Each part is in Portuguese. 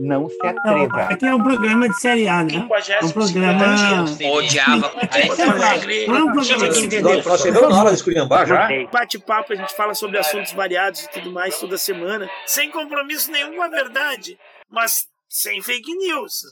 Não se atreva. Aqui é um programa de série A, né? Um programa. Odiava. Nós chegamos na hora de esculhambar já. Bate-papo, a gente fala sobre assuntos variados e tudo mais toda semana, sem compromisso nenhum com a verdade, mas sem fake news.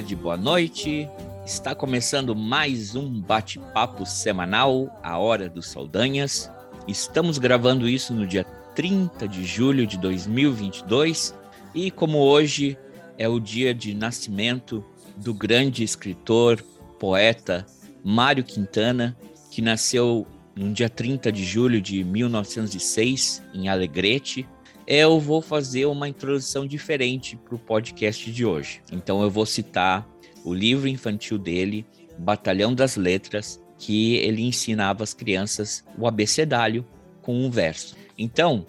Tarde, boa noite. Está começando mais um bate-papo semanal, a Hora dos Saldanhas. Estamos gravando isso no dia 30 de julho de 2022 e como hoje é o dia de nascimento do grande escritor, poeta Mário Quintana, que nasceu no dia 30 de julho de 1906 em Alegrete, eu vou fazer uma introdução diferente para o podcast de hoje. Então eu vou citar o livro infantil dele, Batalhão das Letras, que ele ensinava às crianças o abecedário com um verso. Então,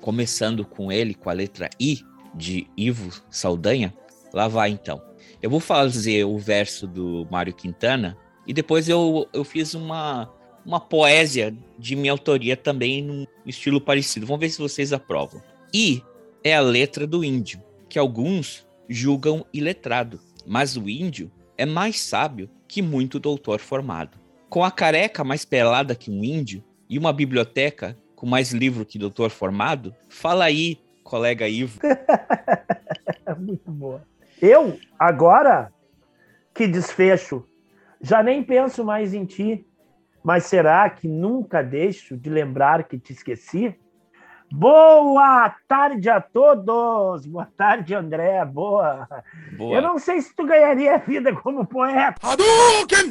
começando com ele, com a letra I de Ivo Saldanha, lá vai então. Eu vou fazer o verso do Mário Quintana e depois eu, eu fiz uma, uma poesia de minha autoria também num estilo parecido. Vamos ver se vocês aprovam. I é a letra do índio, que alguns julgam iletrado, mas o índio é mais sábio que muito doutor formado. Com a careca mais pelada que um índio e uma biblioteca com mais livro que doutor formado, fala aí, colega Ivo. Muito boa. Eu, agora, que desfecho, já nem penso mais em ti, mas será que nunca deixo de lembrar que te esqueci? Boa tarde a todos! Boa tarde, André. Boa. Boa. Eu não sei se tu ganharia a vida como poeta.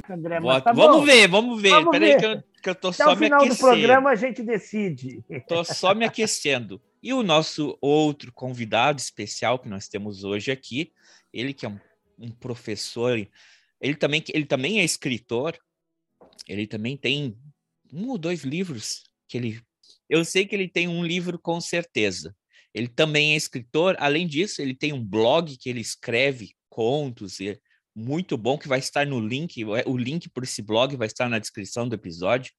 André, Boa- mas tá vamos bom. ver, vamos ver. Vamos Peraí ver. que eu, que eu tô Até só o me final do aquecendo. programa a gente decide. Tô só me aquecendo. E o nosso outro convidado especial que nós temos hoje aqui, ele que é um, um professor, ele também, ele também é escritor, ele também tem um ou dois livros que ele. Eu sei que ele tem um livro com certeza. Ele também é escritor, além disso, ele tem um blog que ele escreve contos, e é muito bom, que vai estar no link, o link para esse blog vai estar na descrição do episódio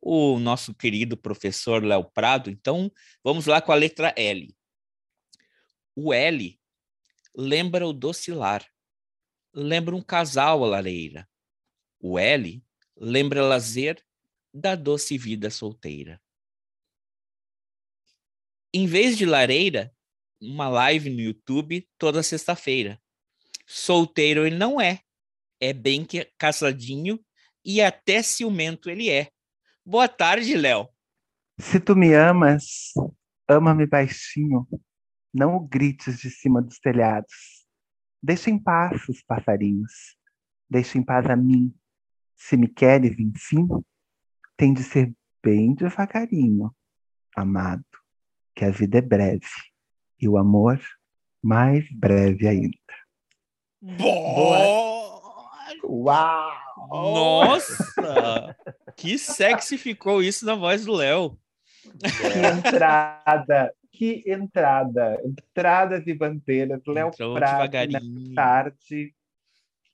o nosso querido professor Léo Prado. Então, vamos lá com a letra L. O L lembra o docilar, lembra um casal à lareira. O L lembra lazer da doce vida solteira. Em vez de lareira, uma live no YouTube toda sexta-feira. Solteiro ele não é, é bem que casadinho e até ciumento ele é. Boa tarde, Léo. Se tu me amas, ama-me baixinho. Não o grites de cima dos telhados. Deixa em paz os passarinhos. Deixa em paz a mim. Se me queres, enfim, tem de ser bem devagarinho, amado, que a vida é breve e o amor mais breve ainda. Uau! Nossa! que sexy ficou isso na voz do Léo. Que entrada! Que entrada! Entrada de bandeira do Léo Prado nessa tarde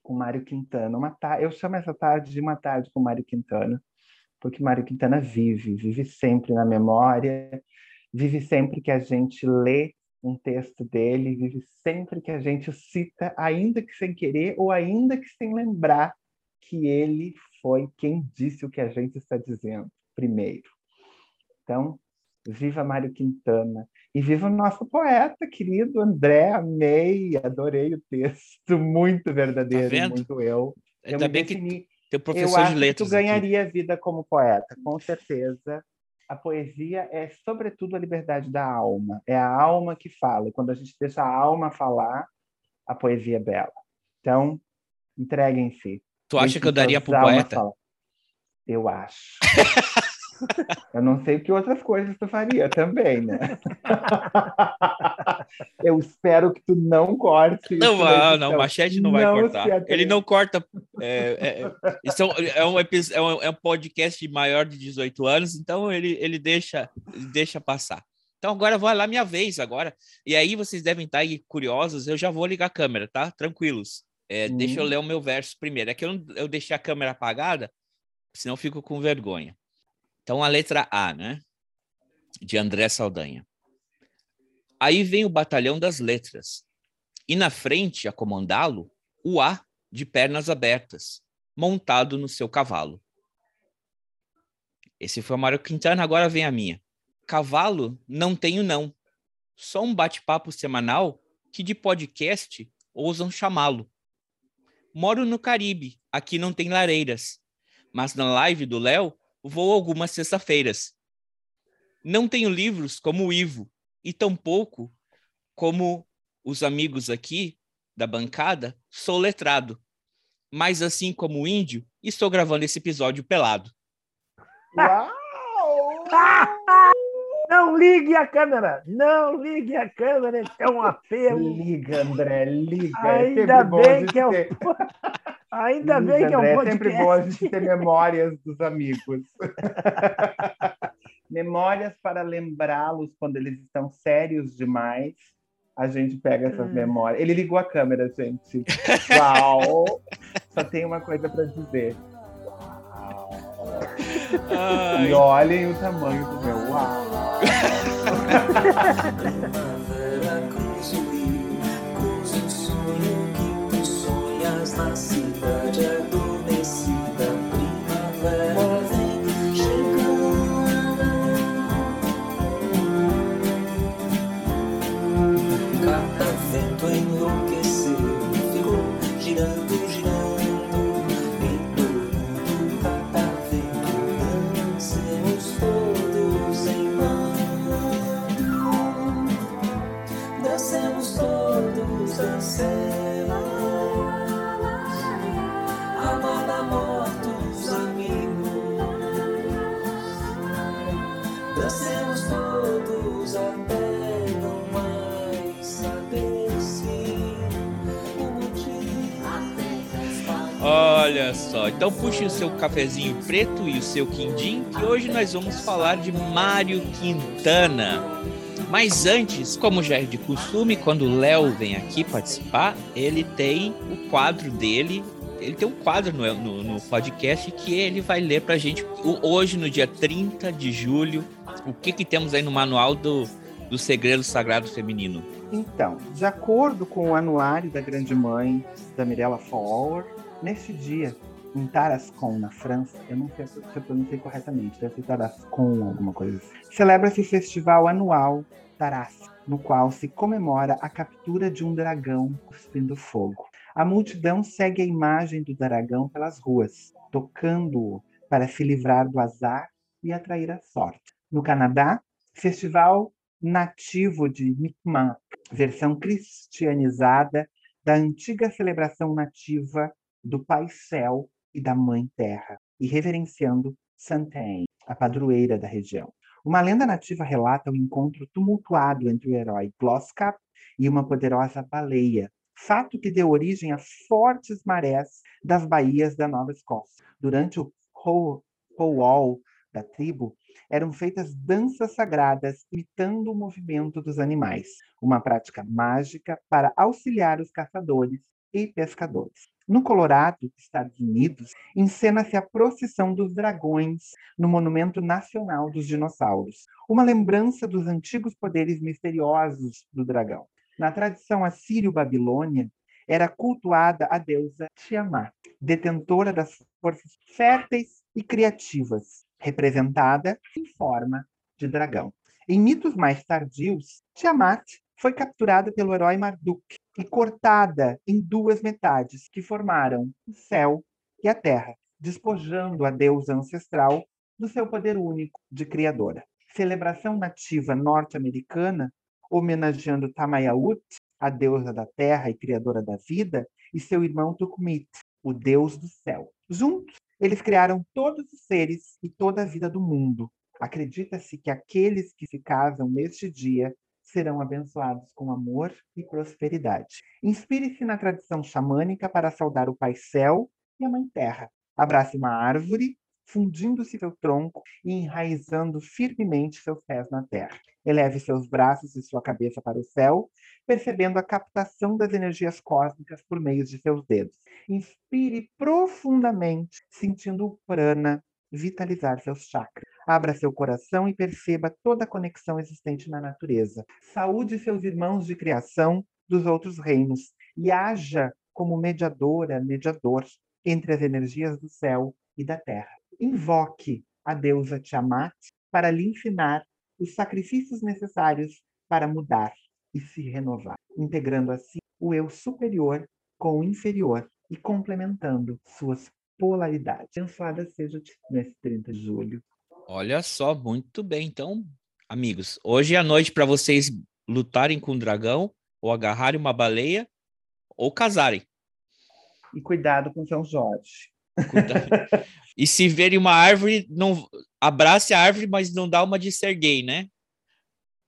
com Mário Quintana. Uma ta... Eu chamo essa tarde de uma tarde com Mário Quintana, porque Mário Quintana vive, vive sempre na memória, vive sempre que a gente lê um texto dele, vive sempre que a gente cita, ainda que sem querer ou ainda que sem lembrar que ele foi quem disse o que a gente está dizendo primeiro. Então, viva Mário Quintana e viva o nosso poeta querido André, amei, adorei o texto, muito verdadeiro, tá muito eu. eu Ainda bem defini... que teu professor eu de letras. Que tu ganharia aqui. vida como poeta, com certeza. A poesia é, sobretudo, a liberdade da alma. É a alma que fala. E quando a gente deixa a alma falar, a poesia é bela. Então, entreguem-se. Tu acha que eu daria para o poeta? Fala. Eu acho. Eu não sei o que outras coisas tu faria também, né? Eu espero que tu não corte. Não, não, não, o Machete não vai não cortar. Ele não corta. É, é, isso é, um, é, um, é um podcast maior de 18 anos, então ele, ele, deixa, ele deixa passar. Então agora vai lá minha vez agora. E aí vocês devem estar aí curiosos, eu já vou ligar a câmera, tá? Tranquilos. É, hum. Deixa eu ler o meu verso primeiro. É que eu, eu deixei a câmera apagada, senão eu fico com vergonha. Então, a letra A, né? De André Saldanha. Aí vem o batalhão das letras. E na frente, a comandá-lo, o A de pernas abertas, montado no seu cavalo. Esse foi o Mário Quintana, agora vem a minha. Cavalo não tenho não. Só um bate-papo semanal que de podcast ousam chamá-lo. Moro no Caribe, aqui não tem lareiras. Mas na live do Léo vou algumas sexta-feiras. Não tenho livros como o Ivo, e tampouco como os amigos aqui da bancada, sou letrado. Mas assim como o índio, estou gravando esse episódio pelado. Uau! Não ligue a câmera! Não ligue a câmera, é um apelo. Liga, André, liga. Ainda é bem que é um... Ainda bem que é um podcast. É sempre bom a gente ter memórias dos amigos. memórias para lembrá-los quando eles estão sérios demais. A gente pega essas hum. memórias. Ele ligou a câmera, gente. Uau! Só tem uma coisa para dizer. Ai. E olhem o tamanho do meu uau. Olha só, então puxe o seu cafezinho preto e o seu quindim, que hoje nós vamos falar de Mário Quintana. Mas antes, como já é de costume, quando o Léo vem aqui participar, ele tem o quadro dele. Ele tem um quadro no, no, no podcast que ele vai ler pra gente hoje, no dia 30 de julho. O que, que temos aí no manual do, do Segredo Sagrado Feminino? Então, de acordo com o anuário da Grande Mãe, da Mirella Fowler, Nesse dia, em Tarascon, na França, eu não sei se eu pronunciei corretamente, deve ser Tarascon, alguma coisa assim, celebra-se o festival anual Taras, no qual se comemora a captura de um dragão cuspindo fogo. A multidão segue a imagem do dragão pelas ruas, tocando-o para se livrar do azar e atrair a sorte. No Canadá, festival nativo de Mi'kmaq, versão cristianizada da antiga celebração nativa do Pai Céu e da Mãe Terra, e reverenciando Santain, a padroeira da região. Uma lenda nativa relata o encontro tumultuado entre o herói Gloscap e uma poderosa baleia, fato que deu origem a fortes marés das baías da Nova Escócia. Durante o powwow da tribo, eram feitas danças sagradas imitando o movimento dos animais, uma prática mágica para auxiliar os caçadores e pescadores. No Colorado, Estados Unidos, encena-se a procissão dos dragões no Monumento Nacional dos Dinossauros, uma lembrança dos antigos poderes misteriosos do dragão. Na tradição assírio-babilônia, era cultuada a deusa Tiamat, detentora das forças férteis e criativas, representada em forma de dragão. Em mitos mais tardios, Tiamat foi capturada pelo herói Marduk e cortada em duas metades, que formaram o céu e a terra, despojando a deusa ancestral do seu poder único de criadora. Celebração nativa norte-americana, homenageando Tamayaut, a deusa da terra e criadora da vida, e seu irmão Tukumit, o deus do céu. Juntos, eles criaram todos os seres e toda a vida do mundo. Acredita-se que aqueles que se casam neste dia serão abençoados com amor e prosperidade. Inspire-se na tradição xamânica para saudar o Pai Céu e a Mãe Terra. Abrace uma árvore, fundindo-se seu tronco e enraizando firmemente seus pés na terra. Eleve seus braços e sua cabeça para o céu, percebendo a captação das energias cósmicas por meio de seus dedos. Inspire profundamente, sentindo o prana vitalizar seus chakras. Abra seu coração e perceba toda a conexão existente na natureza. Saúde seus irmãos de criação dos outros reinos e haja como mediadora, mediador entre as energias do céu e da terra. Invoque a deusa Tiamat para lhe ensinar os sacrifícios necessários para mudar e se renovar, integrando assim o eu superior com o inferior e complementando suas polaridade. Abençoada seja nesse 30 de julho. Olha só, muito bem. Então, amigos, hoje é a noite para vocês lutarem com o dragão, ou agarrarem uma baleia, ou casarem. E cuidado com São Jorge. e se verem uma árvore, não abrace a árvore, mas não dá uma de ser gay, né?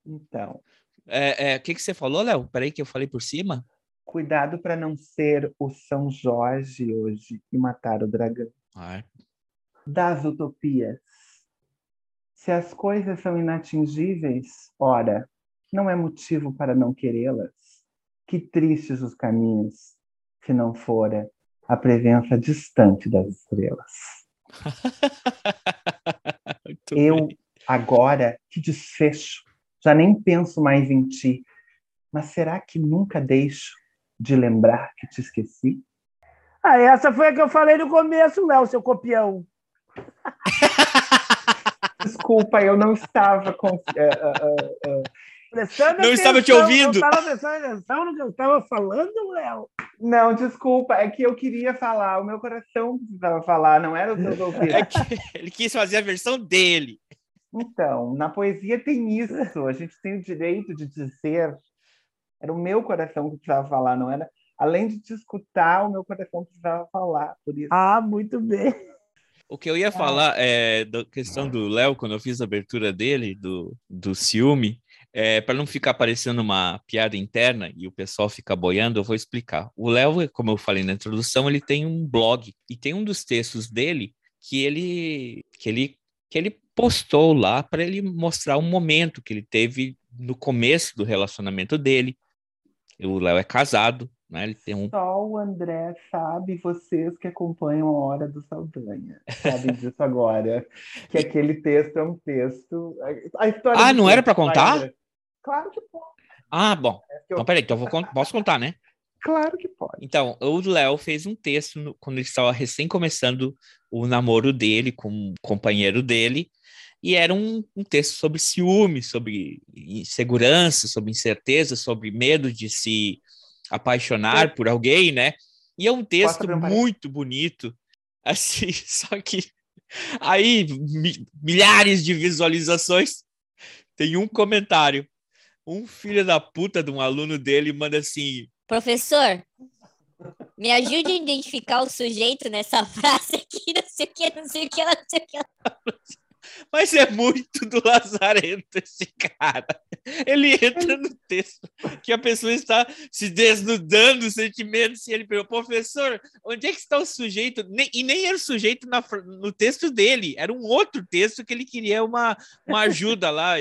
Então. É, é, o que, que você falou, Léo? Peraí que eu falei por cima. Cuidado para não ser o São Jorge hoje e matar o dragão. Ah. Das utopias. Se as coisas são inatingíveis, ora, não é motivo para não querê-las. Que tristes os caminhos, se não fora a presença distante das estrelas. Eu, bem. agora, que desfecho, já nem penso mais em ti, mas será que nunca deixo de lembrar que te esqueci? Ah, essa foi a que eu falei no começo, Léo, seu copião. Desculpa, eu não estava com. Uh, uh, uh, não atenção, estava te ouvindo. Não estava prestando atenção no que eu estava falando, Léo. Não, desculpa, é que eu queria falar, o meu coração precisava falar, não era o seu ouvidos. É que ele quis fazer a versão dele. Então, na poesia tem isso, a gente tem o direito de dizer era o meu coração que precisava falar, não era? Além de te escutar, o meu coração precisava falar. Por isso. Ah, muito bem. O que eu ia falar é da questão do Léo, quando eu fiz a abertura dele, do, do ciúme, é, para não ficar parecendo uma piada interna e o pessoal ficar boiando, eu vou explicar. O Léo, como eu falei na introdução, ele tem um blog e tem um dos textos dele que ele que ele que ele postou lá para ele mostrar um momento que ele teve no começo do relacionamento dele, o Léo é casado, né? Ele tem um. Só o André sabe, vocês que acompanham a Hora do Saldanha, sabem disso agora. Que aquele texto é um texto. A história ah, não era para contar? Claro que pode. Ah, bom. É então, peraí, então eu vou, posso contar, né? Claro que pode. Então, o Léo fez um texto no, quando ele estava recém começando o namoro dele com o companheiro dele, e era um, um texto sobre ciúme, sobre insegurança, sobre incerteza, sobre medo de se apaixonar por alguém, né? E é um texto muito bonito, assim, só que aí mi milhares de visualizações, tem um comentário. Um filho da puta de um aluno dele manda assim: Professor, me ajude a identificar o sujeito nessa frase aqui, não sei o que, não sei o que, não sei o que. Mas é muito do Lazarento esse cara. Ele entra no texto que a pessoa está se desnudando sentimentos e ele pergunta, professor, onde é que está o sujeito? E nem era o sujeito na, no texto dele, era um outro texto que ele queria uma, uma ajuda lá.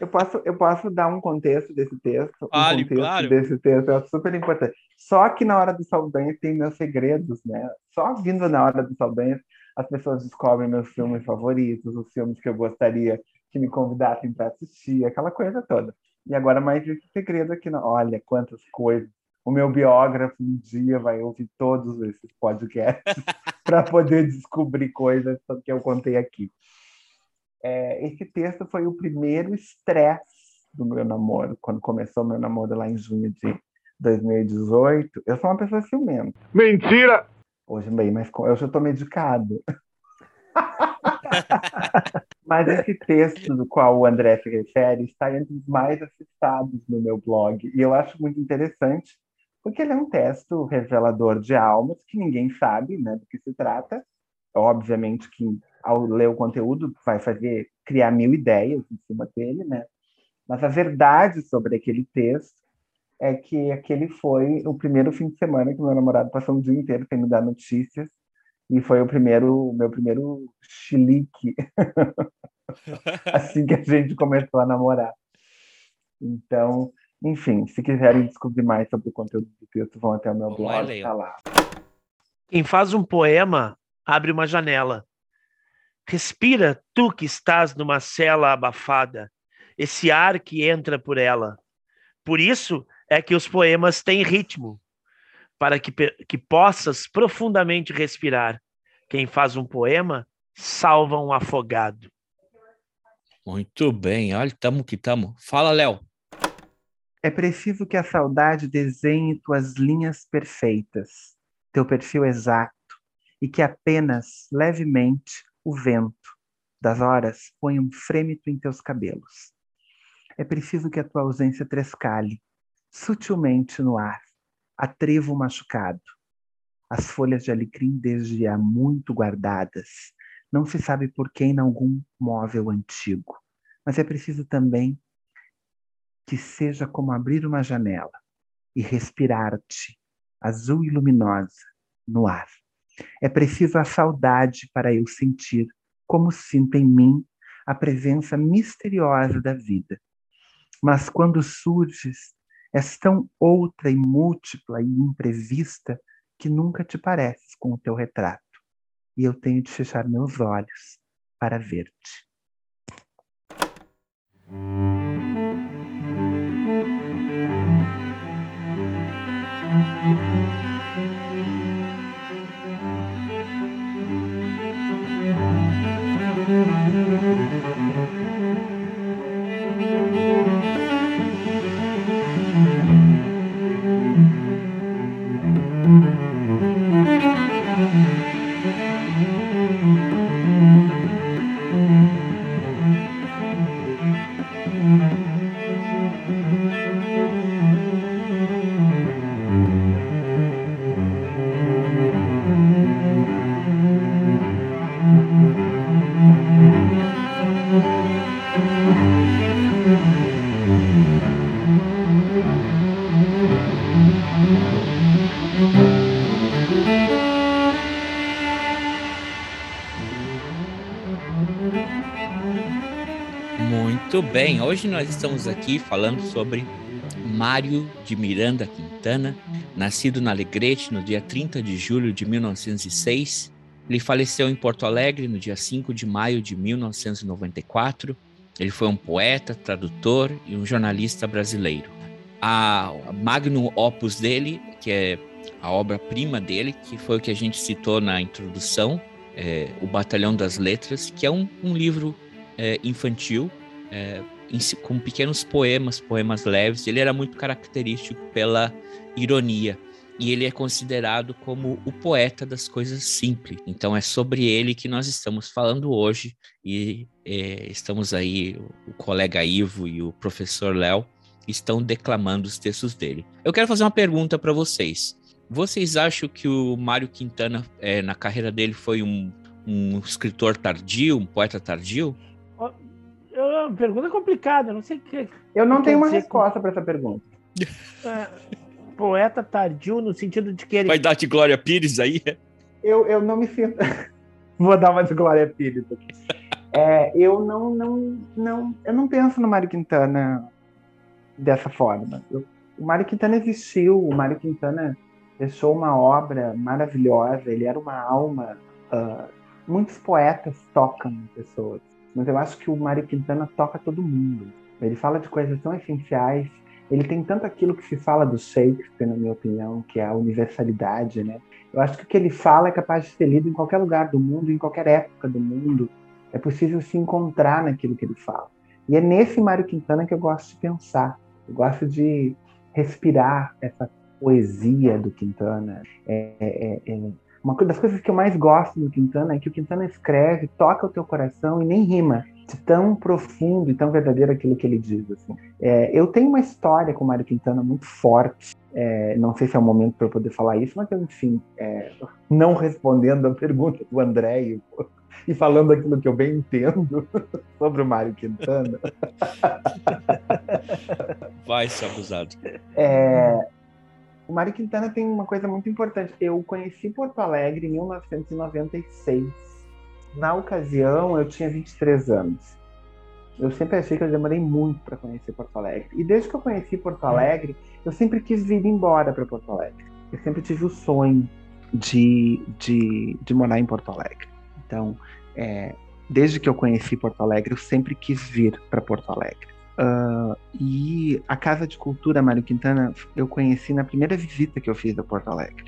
Eu posso, eu posso dar um contexto desse texto? Fale, um contexto claro. desse texto é super importante. Só que na hora do Saldanha tem meus segredos, né? Só vindo na hora do Saldanha, as pessoas descobrem meus filmes favoritos, os filmes que eu gostaria que me convidassem para assistir, aquela coisa toda. E agora mais esse segredo aqui, não. olha quantas coisas. O meu biógrafo um dia vai ouvir todos esses podcasts para poder descobrir coisas que eu contei aqui. É, esse texto foi o primeiro estresse do meu namoro, quando começou meu namoro lá em junho de 2018. Eu sou uma pessoa ciumenta. Mentira! Hoje bem, mas hoje eu estou medicado. mas esse texto do qual o André se refere está entre os mais acessados no meu blog. E eu acho muito interessante, porque ele é um texto revelador de almas que ninguém sabe né, do que se trata. Obviamente que ao ler o conteúdo vai fazer criar mil ideias em cima dele, né? Mas a verdade sobre aquele texto é que aquele foi o primeiro fim de semana que meu namorado passou o dia inteiro sem me dar notícias e foi o primeiro o meu primeiro chilique assim que a gente começou a namorar. Então, enfim, se quiserem descobrir mais sobre o conteúdo do texto, vão até o meu Vamos blog, tá lá. Quem faz um poema abre uma janela. Respira, tu que estás numa cela abafada, esse ar que entra por ela. Por isso é que os poemas têm ritmo, para que, que possas profundamente respirar. Quem faz um poema salva um afogado. Muito bem, olha, tamo que tamo. Fala, Léo. É preciso que a saudade desenhe tuas linhas perfeitas, teu perfil exato, e que apenas levemente o vento das horas ponha um frêmito em teus cabelos. É preciso que a tua ausência trescale, sutilmente no ar, a trevo machucado. As folhas de alecrim desde há muito guardadas, não se sabe por quem em algum móvel antigo. Mas é preciso também que seja como abrir uma janela e respirar-te, azul e luminosa, no ar. É preciso a saudade para eu sentir, como sinto em mim, a presença misteriosa da vida. Mas quando surges, és tão outra e múltipla e imprevista que nunca te pareces com o teu retrato. E eu tenho de fechar meus olhos para ver-te. Bem, hoje nós estamos aqui falando sobre Mário de Miranda Quintana, nascido na Alegrete no dia 30 de julho de 1906. Ele faleceu em Porto Alegre no dia 5 de maio de 1994. Ele foi um poeta, tradutor e um jornalista brasileiro. A magnum opus dele, que é a obra-prima dele, que foi o que a gente citou na introdução, é O Batalhão das Letras, que é um, um livro é, infantil é, com pequenos poemas, poemas leves. Ele era muito característico pela ironia e ele é considerado como o poeta das coisas simples. Então é sobre ele que nós estamos falando hoje e é, estamos aí o colega Ivo e o professor Léo estão declamando os textos dele. Eu quero fazer uma pergunta para vocês. Vocês acham que o Mário Quintana, é, na carreira dele, foi um, um escritor tardio, um poeta tardio? É uma pergunta complicada, não sei o que. Eu não tenho uma resposta para essa pergunta. é, poeta tardio no sentido de que ele Vai dar de Glória Pires aí? Eu, eu não me sinto. Vou dar uma de Glória Pires aqui. É, eu não, não, não, eu não penso no Mário Quintana dessa forma. Eu, o Mário Quintana existiu, o Mário Quintana deixou uma obra maravilhosa, ele era uma alma. Uh, muitos poetas tocam pessoas, mas eu acho que o Mário Quintana toca todo mundo. Ele fala de coisas tão essenciais. Ele tem tanto aquilo que se fala do Shakespeare, na minha opinião, que é a universalidade, né? Eu acho que o que ele fala é capaz de ser lido em qualquer lugar do mundo, em qualquer época do mundo. É possível se encontrar naquilo que ele fala. E é nesse Mário Quintana que eu gosto de pensar. Eu gosto de respirar essa poesia do Quintana. É, é, é, uma das coisas que eu mais gosto do Quintana é que o Quintana escreve, toca o teu coração e nem rima. De tão profundo e tão verdadeiro aquilo que ele diz. Assim. É, eu tenho uma história com o Mário Quintana muito forte. É, não sei se é o momento para eu poder falar isso, mas enfim, é, não respondendo a pergunta do André e, e falando aquilo que eu bem entendo sobre o Mário Quintana. Vai ser abusado. É, o Mário Quintana tem uma coisa muito importante. Eu conheci Porto Alegre em 1996. Na ocasião, eu tinha 23 anos. Eu sempre achei que eu demorei muito para conhecer Porto Alegre. E desde que eu conheci Porto Alegre, eu sempre quis vir embora para Porto Alegre. Eu sempre tive o sonho de, de, de morar em Porto Alegre. Então, é, desde que eu conheci Porto Alegre, eu sempre quis vir para Porto Alegre. Uh, e a Casa de Cultura Mário Quintana eu conheci na primeira visita que eu fiz a Porto Alegre.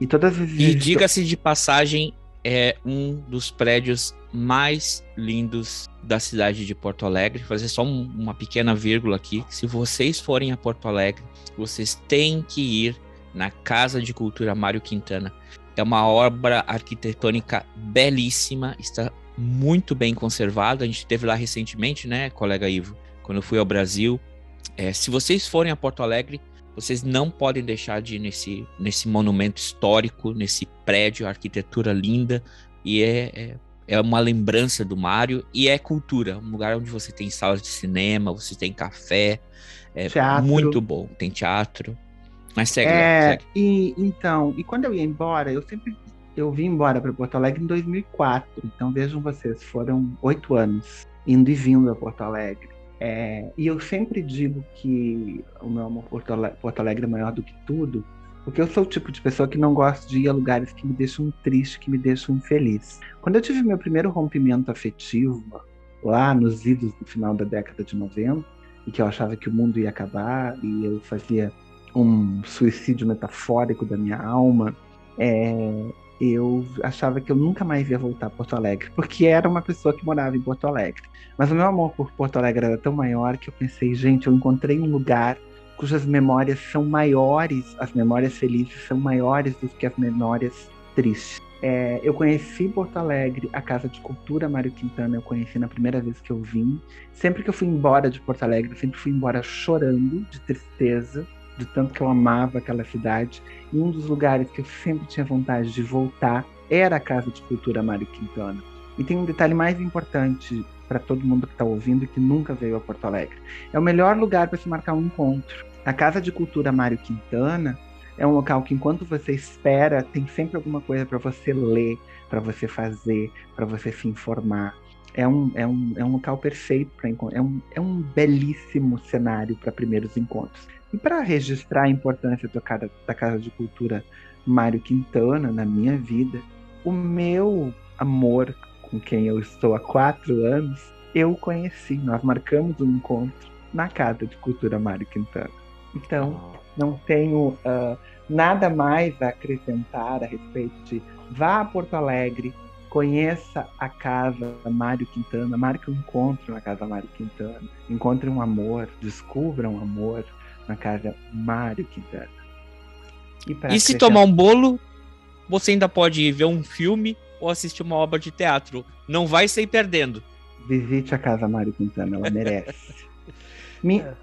E todas as vezes. E diga-se de passagem, é um dos prédios mais lindos da cidade de Porto Alegre. Vou fazer só um, uma pequena vírgula aqui. Se vocês forem a Porto Alegre, vocês têm que ir na Casa de Cultura Mário Quintana. É uma obra arquitetônica belíssima, está muito bem conservada. A gente esteve lá recentemente, né, colega Ivo? Quando eu fui ao Brasil. É, se vocês forem a Porto Alegre, vocês não podem deixar de ir nesse, nesse monumento histórico, nesse prédio, arquitetura linda, e é, é, é uma lembrança do Mário, e é cultura, um lugar onde você tem salas de cinema, você tem café, é teatro. muito bom, tem teatro. Mas segue, é, segue. E, então, e quando eu ia embora, eu sempre eu vim embora para Porto Alegre em 2004. Então vejam vocês, foram oito anos indo e vindo a Porto Alegre. É, e eu sempre digo que o meu amor por Porto Alegre é maior do que tudo, porque eu sou o tipo de pessoa que não gosta de ir a lugares que me deixam triste, que me deixam infeliz. Quando eu tive meu primeiro rompimento afetivo, lá nos idos do final da década de 90, e que eu achava que o mundo ia acabar, e eu fazia um suicídio metafórico da minha alma, é, eu achava que eu nunca mais ia voltar a Porto Alegre, porque era uma pessoa que morava em Porto Alegre. Mas o meu amor por Porto Alegre era tão maior que eu pensei, gente, eu encontrei um lugar cujas memórias são maiores, as memórias felizes são maiores do que as memórias tristes. É, eu conheci Porto Alegre, a Casa de Cultura Mário Quintana, eu conheci na primeira vez que eu vim. Sempre que eu fui embora de Porto Alegre, eu sempre fui embora chorando de tristeza, de tanto que eu amava aquela cidade. E um dos lugares que eu sempre tinha vontade de voltar era a Casa de Cultura Mário Quintana. E tem um detalhe mais importante para todo mundo que está ouvindo e que nunca veio a Porto Alegre. É o melhor lugar para se marcar um encontro. A Casa de Cultura Mário Quintana é um local que, enquanto você espera, tem sempre alguma coisa para você ler, para você fazer, para você se informar. É um, é um, é um local perfeito para encontrar. É um, é um belíssimo cenário para primeiros encontros. E para registrar a importância do, da Casa de Cultura Mário Quintana na minha vida, o meu amor com quem eu estou há quatro anos, eu conheci. Nós marcamos um encontro na Casa de Cultura Mário Quintana. Então, não tenho uh, nada mais a acrescentar a respeito de vá a Porto Alegre, conheça a casa Mário Quintana, marque um encontro na casa Mário Quintana, encontre um amor, descubra um amor na casa Mário Quintana. E, e se tomar um bolo, você ainda pode ver um filme ou assistir uma obra de teatro. Não vai sair perdendo. Visite a casa Mário Quintana, ela merece. Me... É.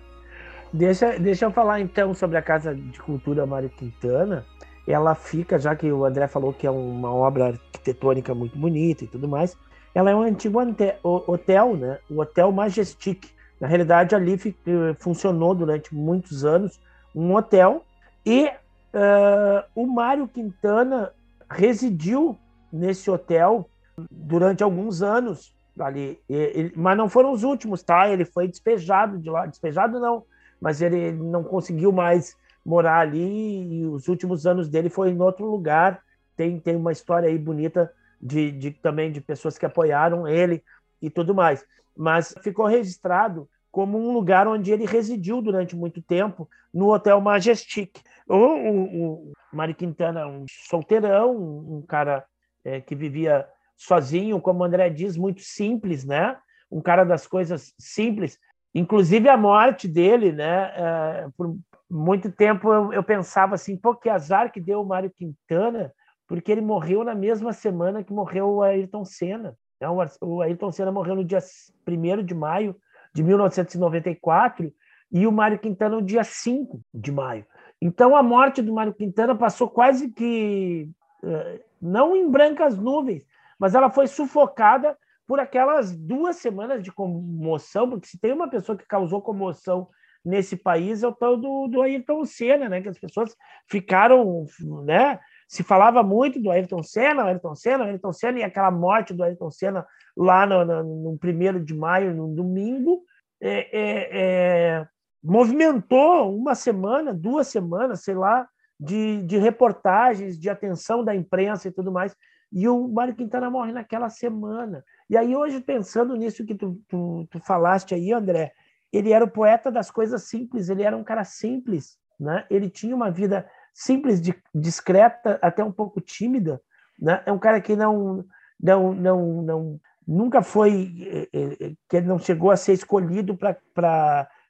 Deixa, deixa eu falar então sobre a Casa de Cultura Mário Quintana. Ela fica, já que o André falou que é uma obra arquitetônica muito bonita e tudo mais, ela é um antigo hotel, né? O Hotel Majestic. Na realidade, ali eh, funcionou durante muitos anos um hotel e uh, o Mário Quintana residiu nesse hotel durante alguns anos ali. Ele, mas não foram os últimos, tá? Ele foi despejado de lá. Despejado não, mas ele não conseguiu mais morar ali e os últimos anos dele foi em outro lugar. Tem, tem uma história aí bonita de, de também de pessoas que apoiaram ele e tudo mais. Mas ficou registrado como um lugar onde ele residiu durante muito tempo, no Hotel Majestic. O, o, o Mário Quintana, um solteirão, um cara é, que vivia sozinho, como o André diz, muito simples, né? Um cara das coisas simples. Inclusive a morte dele, né? É, por muito tempo eu, eu, pensava assim, pô, que azar que deu o Mário Quintana, porque ele morreu na mesma semana que morreu o Ayrton Senna. Né? O Ayrton Senna morreu no dia 1 de maio de 1994 e o Mário Quintana no dia 5 de maio. Então a morte do Mário Quintana passou quase que eh, não em brancas nuvens, mas ela foi sufocada por aquelas duas semanas de comoção, porque se tem uma pessoa que causou comoção nesse país é o tal do, do Ayrton Senna, né? Que as pessoas ficaram, né? Se falava muito do Ayrton Senna, Ayrton Senna, Ayrton Senna, e aquela morte do Ayrton Senna lá no, no, no primeiro de maio, no domingo, é, é, é, movimentou uma semana, duas semanas, sei lá, de, de reportagens, de atenção da imprensa e tudo mais. E o Mário Quintana morre naquela semana. E aí, hoje, pensando nisso que tu, tu, tu falaste aí, André, ele era o poeta das coisas simples, ele era um cara simples, né? ele tinha uma vida simples, discreta, até um pouco tímida. Né? É um cara que não, não, não, não nunca foi, eh, eh, eh, que ele não chegou a ser escolhido para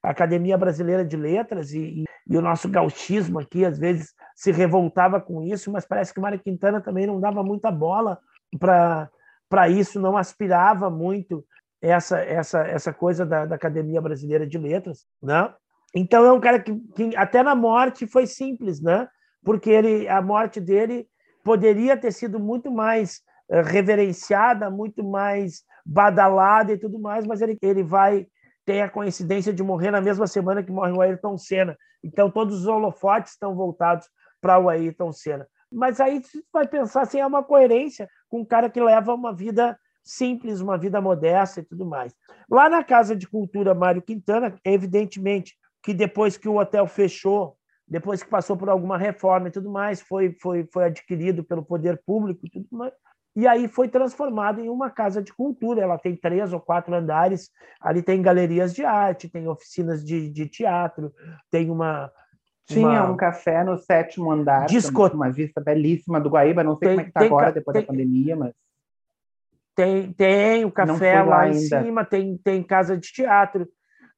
a Academia Brasileira de Letras e, e, o nosso gauchismo aqui às vezes se revoltava com isso, mas parece que o Mário Quintana também não dava muita bola para isso, não aspirava muito essa essa essa coisa da, da Academia Brasileira de Letras, né? Então é um cara que, que até na morte foi simples, né? Porque ele a morte dele poderia ter sido muito mais reverenciada, muito mais badalada e tudo mais, mas ele, ele vai tem a coincidência de morrer na mesma semana que morre o Ayrton Senna. Então, todos os holofotes estão voltados para o Ayrton Senna. Mas aí você vai pensar assim, é uma coerência com um cara que leva uma vida simples, uma vida modesta e tudo mais. Lá na Casa de Cultura Mário Quintana, evidentemente que depois que o hotel fechou, depois que passou por alguma reforma e tudo mais, foi, foi, foi adquirido pelo poder público e tudo mais, e aí foi transformado em uma casa de cultura. Ela tem três ou quatro andares, ali tem galerias de arte, tem oficinas de, de teatro, tem uma. Tinha uma... um café no sétimo andar, Disco... uma vista belíssima do Guaíba. Não sei tem, como é que está agora, depois tem, da pandemia, mas. Tem, tem o café lá, lá em cima, tem, tem casa de teatro,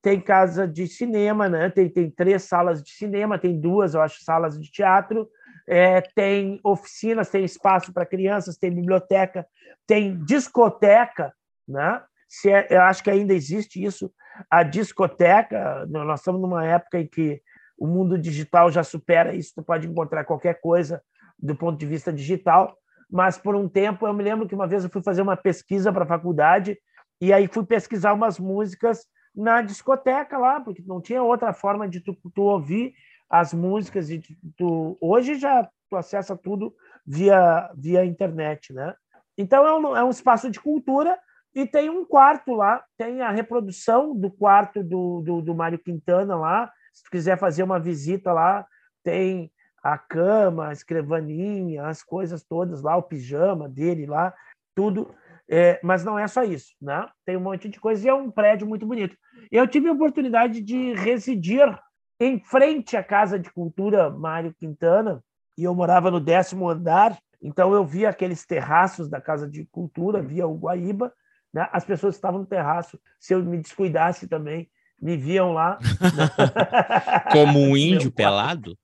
tem casa de cinema, né? Tem, tem três salas de cinema, tem duas, eu acho, salas de teatro é, tem oficinas, tem espaço para crianças, tem biblioteca, tem discoteca, né? Se é, eu acho que ainda existe isso, a discoteca. Nós estamos numa época em que o mundo digital já supera isso, tu pode encontrar qualquer coisa do ponto de vista digital, mas por um tempo eu me lembro que uma vez eu fui fazer uma pesquisa para a faculdade e aí fui pesquisar umas músicas na discoteca lá, porque não tinha outra forma de tu, tu ouvir as músicas e tu, hoje já tu acessa tudo via via internet, né? Então é um, é um espaço de cultura e tem um quarto lá, tem a reprodução do quarto do, do, do Mário Quintana lá. Se tu quiser fazer uma visita lá, tem a cama, a escrivaninha, as coisas todas lá, o pijama dele lá, tudo. É, mas não é só isso, né? Tem um monte de coisa e é um prédio muito bonito. Eu tive a oportunidade de residir em frente à Casa de Cultura Mário Quintana, e eu morava no décimo andar, então eu via aqueles terraços da Casa de Cultura, via o Guaíba, né? as pessoas estavam no terraço, se eu me descuidasse também, me viam lá. Como um índio pelado?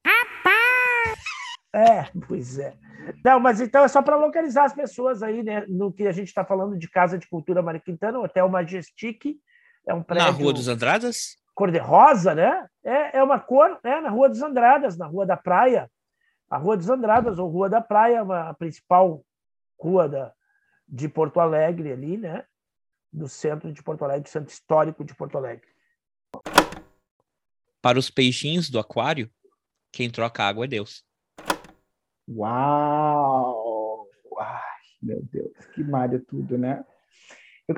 É, pois é. Não, mas então é só para localizar as pessoas aí, né? No que a gente está falando de Casa de Cultura Mário Quintana, o Hotel Majestic. É um prédio... Na Rua dos Andradas? Cor-de-rosa, né? É, é uma cor né? na Rua dos Andradas, na Rua da Praia. A Rua dos Andradas, ou Rua da Praia, é a principal rua da, de Porto Alegre, ali, né? Do centro de Porto Alegre, do centro histórico de Porto Alegre. Para os peixinhos do aquário, quem troca água é Deus. Uau! Ai, meu Deus, que malha tudo, né?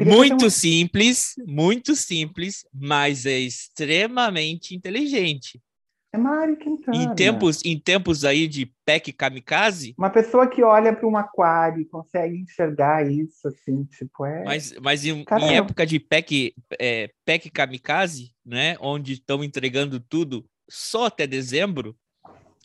Muito simples, muito simples, mas é extremamente inteligente. É Mari Quintana. Em tempos, em tempos aí de PEC kamikaze. Uma pessoa que olha para um aquário e consegue enxergar isso, assim, tipo, é. Mas, mas em, em época de PEC, é, PEC kamikaze, né? Onde estão entregando tudo só até dezembro,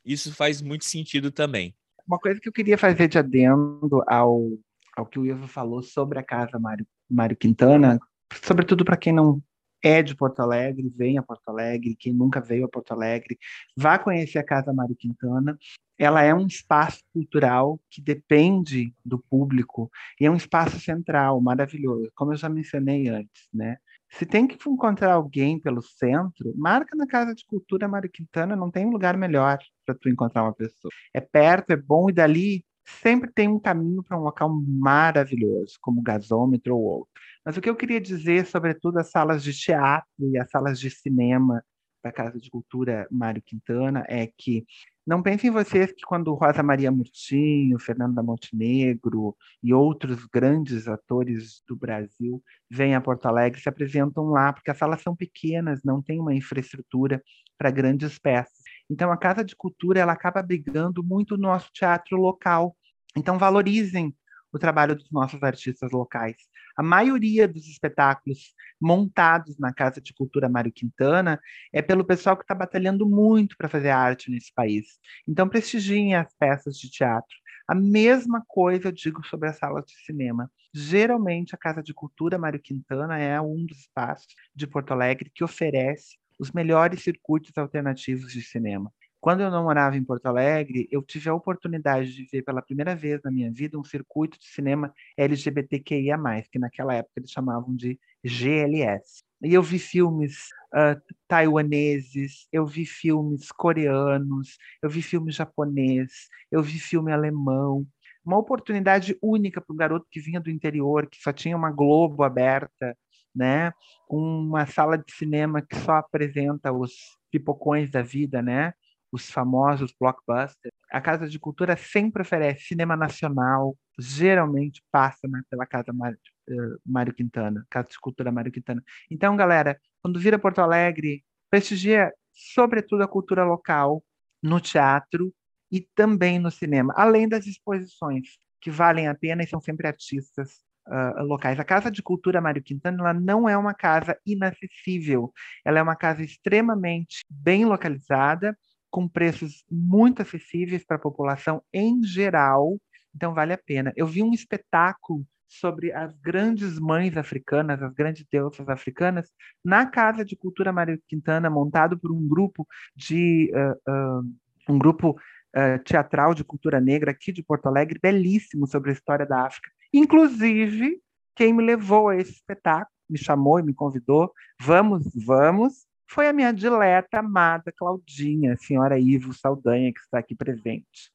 isso faz muito sentido também. Uma coisa que eu queria fazer de adendo ao, ao que o Ivo falou sobre a casa Mário, Mário Quintana, sobretudo para quem não é de Porto Alegre, venha a Porto Alegre, quem nunca veio a Porto Alegre, vá conhecer a Casa Mário Quintana. Ela é um espaço cultural que depende do público e é um espaço central, maravilhoso, como eu já mencionei antes, né? Se tem que encontrar alguém pelo centro, marca na Casa de Cultura Mário Quintana, não tem lugar melhor para tu encontrar uma pessoa. É perto, é bom e dali sempre tem um caminho para um local maravilhoso, como o gasômetro ou outro. Mas o que eu queria dizer, sobretudo, as salas de teatro e as salas de cinema da Casa de Cultura Mário Quintana, é que não pensem vocês que quando Rosa Maria Murtinho, Fernanda Montenegro e outros grandes atores do Brasil vêm a Porto Alegre se apresentam lá, porque as salas são pequenas, não tem uma infraestrutura para grandes peças. Então a Casa de Cultura ela acaba abrigando muito o nosso teatro local. Então valorizem o trabalho dos nossos artistas locais. A maioria dos espetáculos montados na Casa de Cultura Mário Quintana é pelo pessoal que está batalhando muito para fazer arte nesse país. Então, prestigiem as peças de teatro. A mesma coisa eu digo sobre as salas de cinema. Geralmente, a Casa de Cultura Mário Quintana é um dos espaços de Porto Alegre que oferece os melhores circuitos alternativos de cinema. Quando eu não morava em Porto Alegre, eu tive a oportunidade de ver pela primeira vez na minha vida um circuito de cinema LGBTQIA+, que naquela época eles chamavam de GLS. E eu vi filmes uh, taiwaneses, eu vi filmes coreanos, eu vi filme japonês, eu vi filme alemão. Uma oportunidade única para um garoto que vinha do interior, que só tinha uma Globo aberta, né? uma sala de cinema que só apresenta os pipocões da vida, né? os famosos blockbusters. A Casa de Cultura sempre oferece cinema nacional, geralmente passa pela Casa uh, Mário Quintana, Casa de Cultura Mário Quintana. Então, galera, quando vira Porto Alegre, prestigia sobretudo a cultura local no teatro e também no cinema, além das exposições que valem a pena e são sempre artistas uh, locais. A Casa de Cultura Mário Quintana ela não é uma casa inacessível, ela é uma casa extremamente bem localizada com preços muito acessíveis para a população em geral, então vale a pena. Eu vi um espetáculo sobre as grandes mães africanas, as grandes deusas africanas, na Casa de Cultura Mário Quintana, montado por um grupo de uh, uh, um grupo uh, teatral de cultura negra aqui de Porto Alegre, belíssimo sobre a história da África. Inclusive, quem me levou a esse espetáculo, me chamou e me convidou, vamos, vamos, foi a minha dileta amada Claudinha, senhora Ivo Saldanha, que está aqui presente.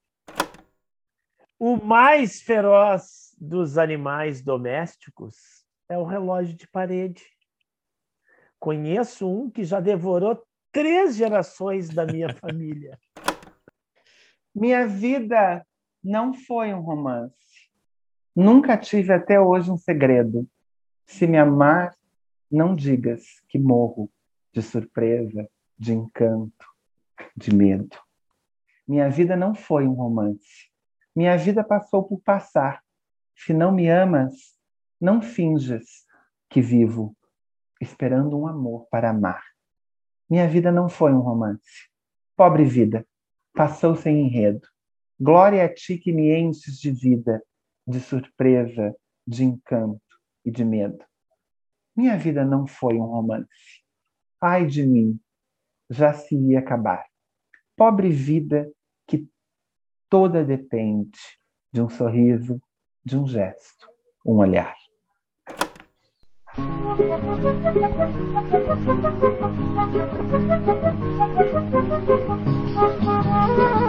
O mais feroz dos animais domésticos é o relógio de parede. Conheço um que já devorou três gerações da minha família. Minha vida não foi um romance. Nunca tive até hoje um segredo. Se me amar, não digas que morro de surpresa, de encanto, de medo. Minha vida não foi um romance. Minha vida passou por passar. Se não me amas, não finjas que vivo esperando um amor para amar. Minha vida não foi um romance. Pobre vida, passou sem enredo. Glória a ti que me enches de vida, de surpresa, de encanto e de medo. Minha vida não foi um romance. Ai de mim, já se ia acabar. Pobre vida que toda depende de um sorriso, de um gesto, um olhar.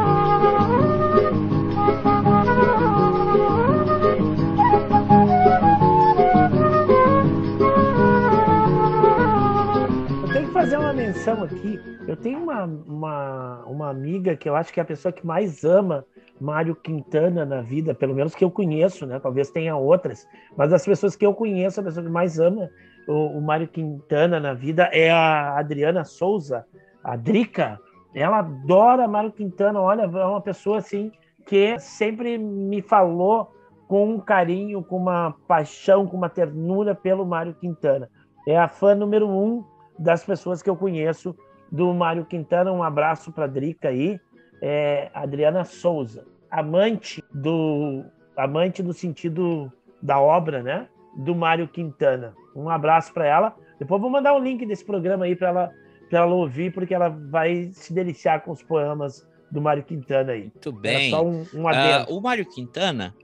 menção aqui. Eu tenho uma, uma, uma amiga que eu acho que é a pessoa que mais ama Mário Quintana na vida, pelo menos que eu conheço, né? Talvez tenha outras, mas as pessoas que eu conheço, a pessoa que mais ama o, o Mário Quintana na vida é a Adriana Souza, a Drica. Ela adora Mário Quintana, olha, é uma pessoa assim que sempre me falou com um carinho, com uma paixão, com uma ternura pelo Mário Quintana. É a fã número um das pessoas que eu conheço do Mário Quintana. Um abraço para a Drica aí. É Adriana Souza, amante do amante do sentido da obra, né? Do Mário Quintana. Um abraço para ela. Depois vou mandar o um link desse programa aí para ela para ela ouvir, porque ela vai se deliciar com os poemas do Mário Quintana aí. Muito bem. só um, um uh, o Mário Quintana,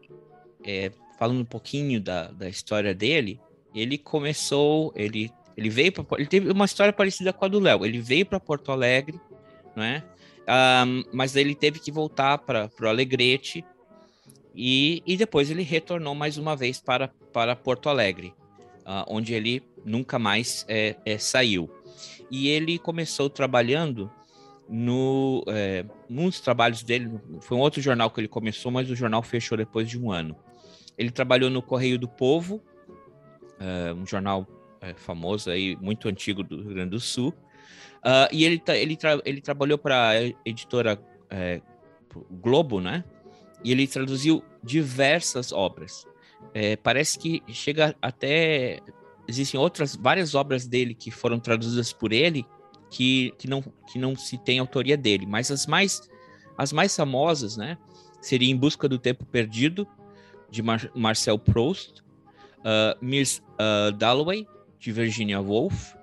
é, falando um pouquinho da, da história dele, ele começou, ele ele veio para ele teve uma história parecida com a do Léo. Ele veio para Porto Alegre, não é? Um, mas ele teve que voltar para o Alegrete e, e depois ele retornou mais uma vez para, para Porto Alegre, uh, onde ele nunca mais é, é, saiu. E ele começou trabalhando no é, um dos trabalhos dele foi um outro jornal que ele começou, mas o jornal fechou depois de um ano. Ele trabalhou no Correio do Povo, uh, um jornal é, famoso aí, muito antigo do Rio Grande do Sul. Uh, e ele, ele, tra ele trabalhou para a editora é, Globo, né? E ele traduziu diversas obras. É, parece que chega até. Existem outras, várias obras dele que foram traduzidas por ele que, que, não, que não se tem autoria dele, mas as mais, as mais famosas, né? Seria Em Busca do Tempo Perdido, de Mar Marcel Proust, uh, Miss uh, Dalloway, de Virginia Woolf,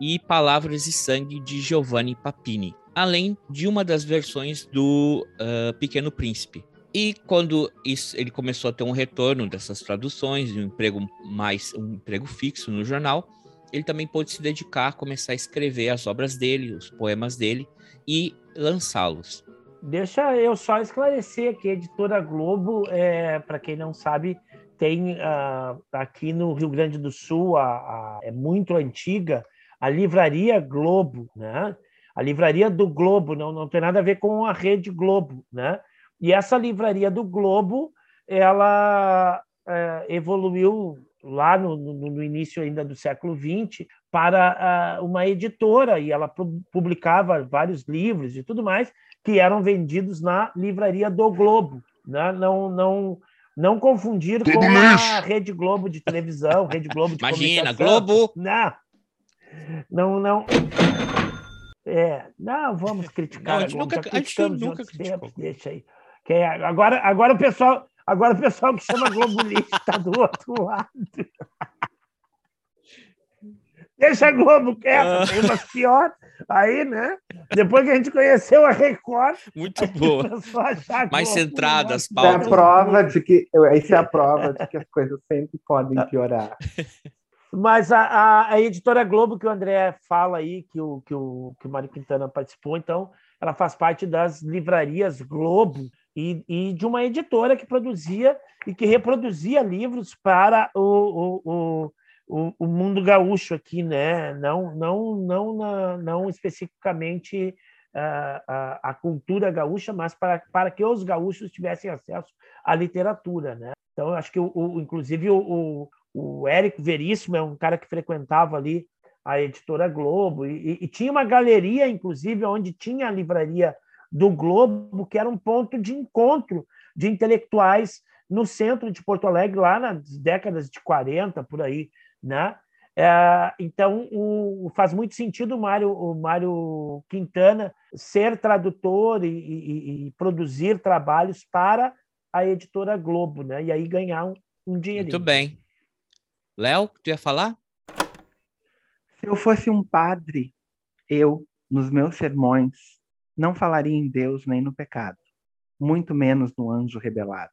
e Palavras e Sangue, de Giovanni Papini, além de uma das versões do uh, Pequeno Príncipe. E quando isso, ele começou a ter um retorno dessas traduções, um emprego mais um emprego fixo no jornal, ele também pôde se dedicar a começar a escrever as obras dele, os poemas dele e lançá-los. Deixa eu só esclarecer que a editora Globo, é, para quem não sabe, tem uh, aqui no Rio Grande do Sul, a, a, é muito antiga, a Livraria Globo, né? A Livraria do Globo, não, não tem nada a ver com a Rede Globo, né? E essa Livraria do Globo, ela é, evoluiu lá no, no, no, início ainda do século XX para uh, uma editora e ela publicava vários livros e tudo mais que eram vendidos na Livraria do Globo, né? Não, não não confundir com a Rede Globo de televisão, Rede Globo de Imagina, Globo. Não. Não, não. É, não, vamos criticar. Não, a gente nunca, a gente nunca criticou. deixa aí. Que é, agora, agora o pessoal, agora o pessoal que chama Globo Lixo está do outro lado. Deixa a Globo quieta, ah. tem umas pior aí, né? Depois que a gente conheceu a Record. Muito boa. Mais centrada as pautas. É a prova de que. Isso é a prova de que as coisas sempre podem piorar. Mas a, a, a, editora Globo, que o André fala aí, que o, que, o, que o Mário Quintana participou, então, ela faz parte das livrarias Globo e, e de uma editora que produzia e que reproduzia livros para o o, o mundo gaúcho aqui, né? Não, não, não, na, não especificamente a, a, a, cultura gaúcha, mas para, para que os gaúchos tivessem acesso à literatura, né? Então, acho que, o, o inclusive, o, o Érico Veríssimo é um cara que frequentava ali a editora Globo e, e, tinha uma galeria, inclusive, onde tinha a livraria do Globo, que era um ponto de encontro de intelectuais no centro de Porto Alegre, lá nas décadas de 40, por aí. Né? É, então, o, faz muito sentido o Mário, o Mário Quintana ser tradutor e, e, e, produzir trabalhos para a editora Globo, né? E aí ganhar um, um dinheirinho. Muito bem. Léo, tu ia falar? Se eu fosse um padre, eu, nos meus sermões, não falaria em Deus nem no pecado, muito menos no anjo rebelado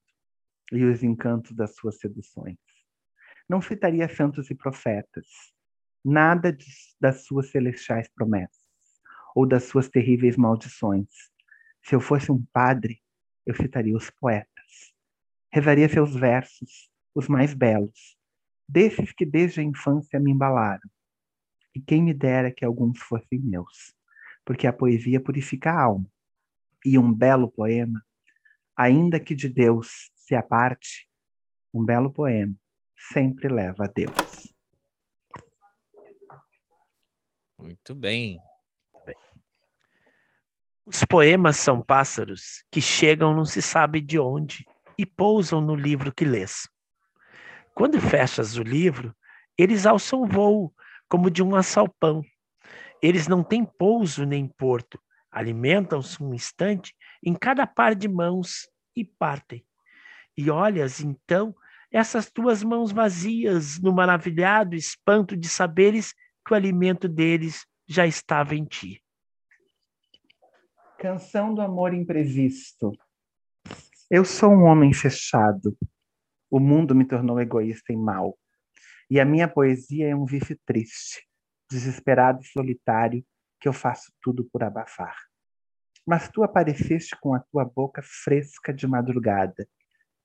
e os encantos das suas seduções não citaria santos e profetas, nada de, das suas celestiais promessas ou das suas terríveis maldições. Se eu fosse um padre, eu citaria os poetas. Rezaria seus versos, os mais belos, desses que desde a infância me embalaram. E quem me dera que alguns fossem meus, porque a poesia purifica a alma, e um belo poema Ainda que de Deus se aparte, um belo poema sempre leva a Deus. Muito bem. Os poemas são pássaros que chegam não se sabe de onde e pousam no livro que lês. Quando fechas o livro, eles alçam voo, como de um assalpão. Eles não têm pouso nem porto, alimentam-se um instante em cada par de mãos e partem. E olhas, então, essas tuas mãos vazias no maravilhado espanto de saberes que o alimento deles já estava em ti. Canção do amor imprevisto. Eu sou um homem fechado. O mundo me tornou egoísta e mau. E a minha poesia é um vice triste, desesperado e solitário, que eu faço tudo por abafar. Mas tu apareceste com a tua boca fresca de madrugada,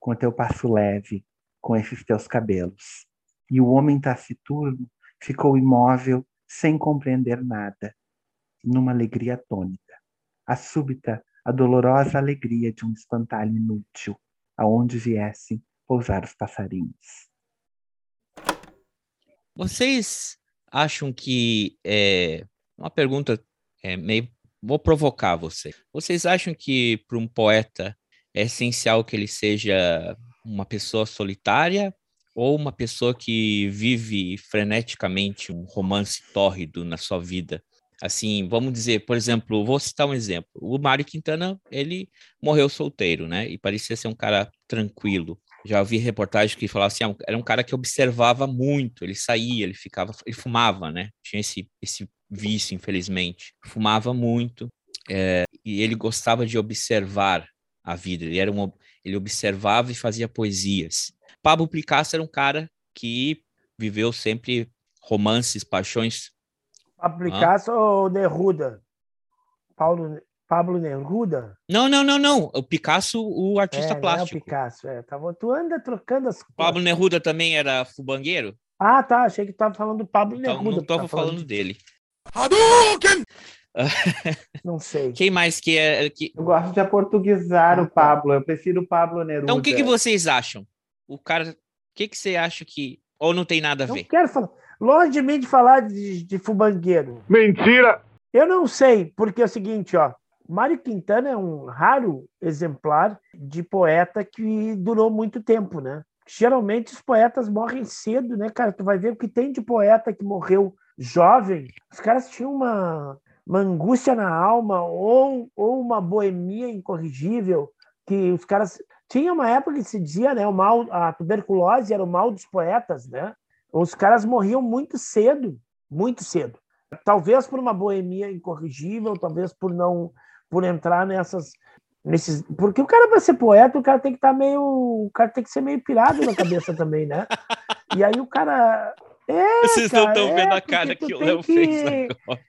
com teu passo leve, com esses teus cabelos. E o homem taciturno ficou imóvel, sem compreender nada, numa alegria atônita a súbita, a dolorosa alegria de um espantalho inútil, aonde viessem pousar os passarinhos. Vocês acham que é uma pergunta é, meio vou provocar você. Vocês acham que para um poeta é essencial que ele seja uma pessoa solitária ou uma pessoa que vive freneticamente um romance tórrido na sua vida? Assim, vamos dizer, por exemplo, vou citar um exemplo. O Mário Quintana, ele morreu solteiro, né? E parecia ser um cara tranquilo. Já ouvi reportagem que falava assim, ah, era um cara que observava muito, ele saía, ele ficava, ele fumava, né? Tinha esse, esse vício, infelizmente. Fumava muito, é, e ele gostava de observar a vida. Ele era um, ele observava e fazia poesias. Pablo Picasso era um cara que viveu sempre romances, paixões Pablo Picasso ah. ou Neruda? Paulo, Pablo Neruda? Não, não, não, não. O Picasso, o artista é, plástico. É o Picasso, é. Tava, tu anda trocando as Pablo Neruda também era fubangueiro? Ah, tá. Achei que tu tava falando do Pablo então, Neruda. Não tava falando, falando dele. Não sei. Quem mais que é. Que... Eu gosto de aportuguesar o Pablo. Eu prefiro o Pablo Neruda. Então, o que, que vocês acham? O cara. O que, que você acha que. Ou não tem nada a ver? Não quero falar. Longe de mim de falar de, de fubangueiro. Mentira! Eu não sei, porque é o seguinte, ó. Mário Quintana é um raro exemplar de poeta que durou muito tempo, né? Geralmente os poetas morrem cedo, né, cara? Tu vai ver o que tem de poeta que morreu jovem. Os caras tinham uma, uma angústia na alma ou, ou uma boemia incorrigível que os caras tinha uma época que se dizia, né, o mal, a tuberculose era o mal dos poetas, né? Os caras morriam muito cedo, muito cedo. Talvez por uma boemia incorrigível, talvez por não por entrar nessas nesses, porque o cara para ser poeta, o cara tem que estar tá meio, o cara tem que ser meio pirado na cabeça também, né? E aí o cara é, Vocês cara, não estão é, vendo a cara que o Léo que... fez agora.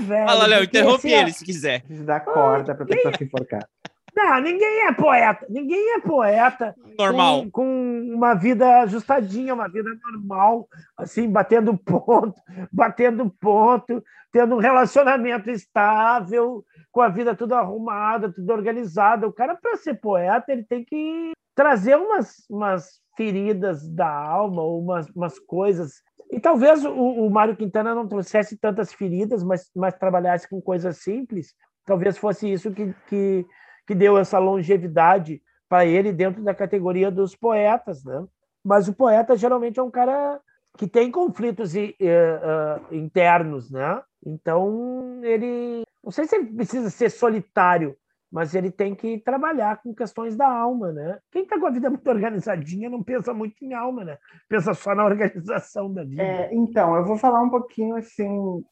Velho. Fala, Léo, interrompe ele se quiser. Dá corda para pessoa se enforcar. Não, ninguém é poeta. Ninguém é poeta. Normal. Com, com, uma vida ajustadinha, uma vida normal, assim, batendo ponto, batendo ponto, tendo um relacionamento estável, com a vida tudo arrumada, tudo organizada. O cara, para ser poeta, ele tem que trazer umas, umas feridas da alma, umas, umas coisas. E talvez o, o Mário Quintana não trouxesse tantas feridas, mas, mas trabalhasse com coisas simples. Talvez fosse isso que, que que deu essa longevidade para ele dentro da categoria dos poetas, né? Mas o poeta geralmente é um cara que tem conflitos uh, uh, internos, né? Então ele, não sei se ele precisa ser solitário, mas ele tem que trabalhar com questões da alma, né? Quem está com a vida muito organizadinha não pensa muito em alma, né? Pensa só na organização da vida. É, então, eu vou falar um pouquinho assim.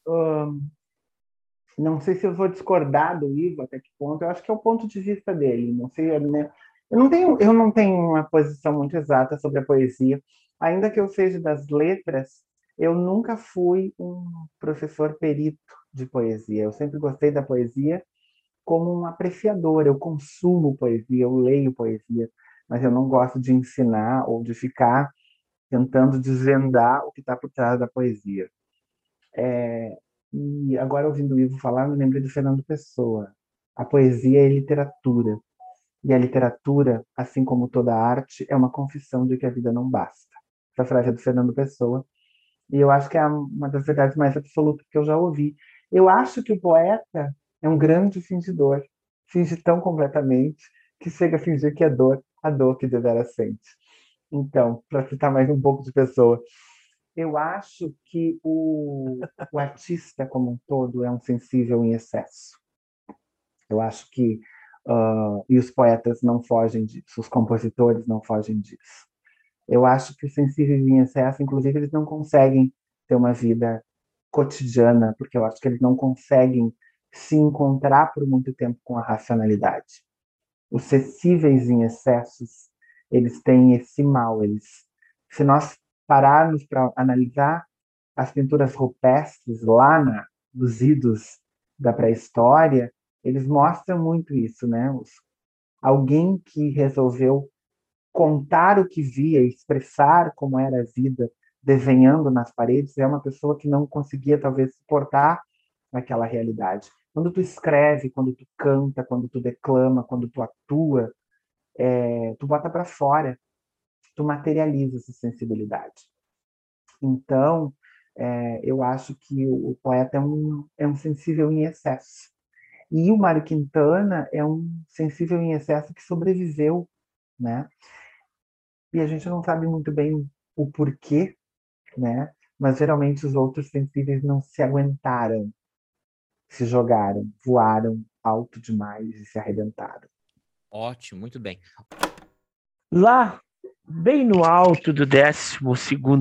Não sei se eu vou discordar do Ivo até que ponto. Eu acho que é o ponto de vista dele. Não sei, né? Eu não tenho, eu não tenho uma posição muito exata sobre a poesia. Ainda que eu seja das letras, eu nunca fui um professor perito de poesia. Eu sempre gostei da poesia como um apreciador. Eu consumo poesia, eu leio poesia, mas eu não gosto de ensinar ou de ficar tentando desvendar o que está por trás da poesia. É, e agora, ouvindo o Ivo falar, me lembrei do Fernando Pessoa. A poesia é literatura. E a literatura, assim como toda arte, é uma confissão de que a vida não basta. Essa frase é do Fernando Pessoa. E eu acho que é uma das verdades mais absolutas que eu já ouvi. Eu acho que o poeta é um grande fingidor. Finge tão completamente que chega a fingir que é dor, a dor que devera sente. Então, para citar mais um pouco de pessoa, eu acho que o, o artista como um todo é um sensível em excesso. Eu acho que uh, e os poetas não fogem disso, os compositores não fogem disso. Eu acho que os sensíveis em excesso, inclusive, eles não conseguem ter uma vida cotidiana, porque eu acho que eles não conseguem se encontrar por muito tempo com a racionalidade. Os sensíveis em excessos, eles têm esse mal. Eles, se nós pararmos para analisar as pinturas rupestres lá na, nos idos da pré-história, eles mostram muito isso, né? Os, alguém que resolveu contar o que via, expressar como era a vida, desenhando nas paredes, é uma pessoa que não conseguia talvez suportar aquela realidade. Quando tu escreve, quando tu canta, quando tu declama, quando tu atua, é, tu bota para fora, tu materializa essa sensibilidade. Então, é, eu acho que o, o, poeta é um, é um sensível em excesso. E o Mário Quintana é um sensível em excesso que sobreviveu, né? E a gente não sabe muito bem o porquê, né? Mas geralmente os outros sensíveis não se aguentaram, se jogaram, voaram alto demais e se arrebentaram. Ótimo, muito bem. Lá, bem no alto do 12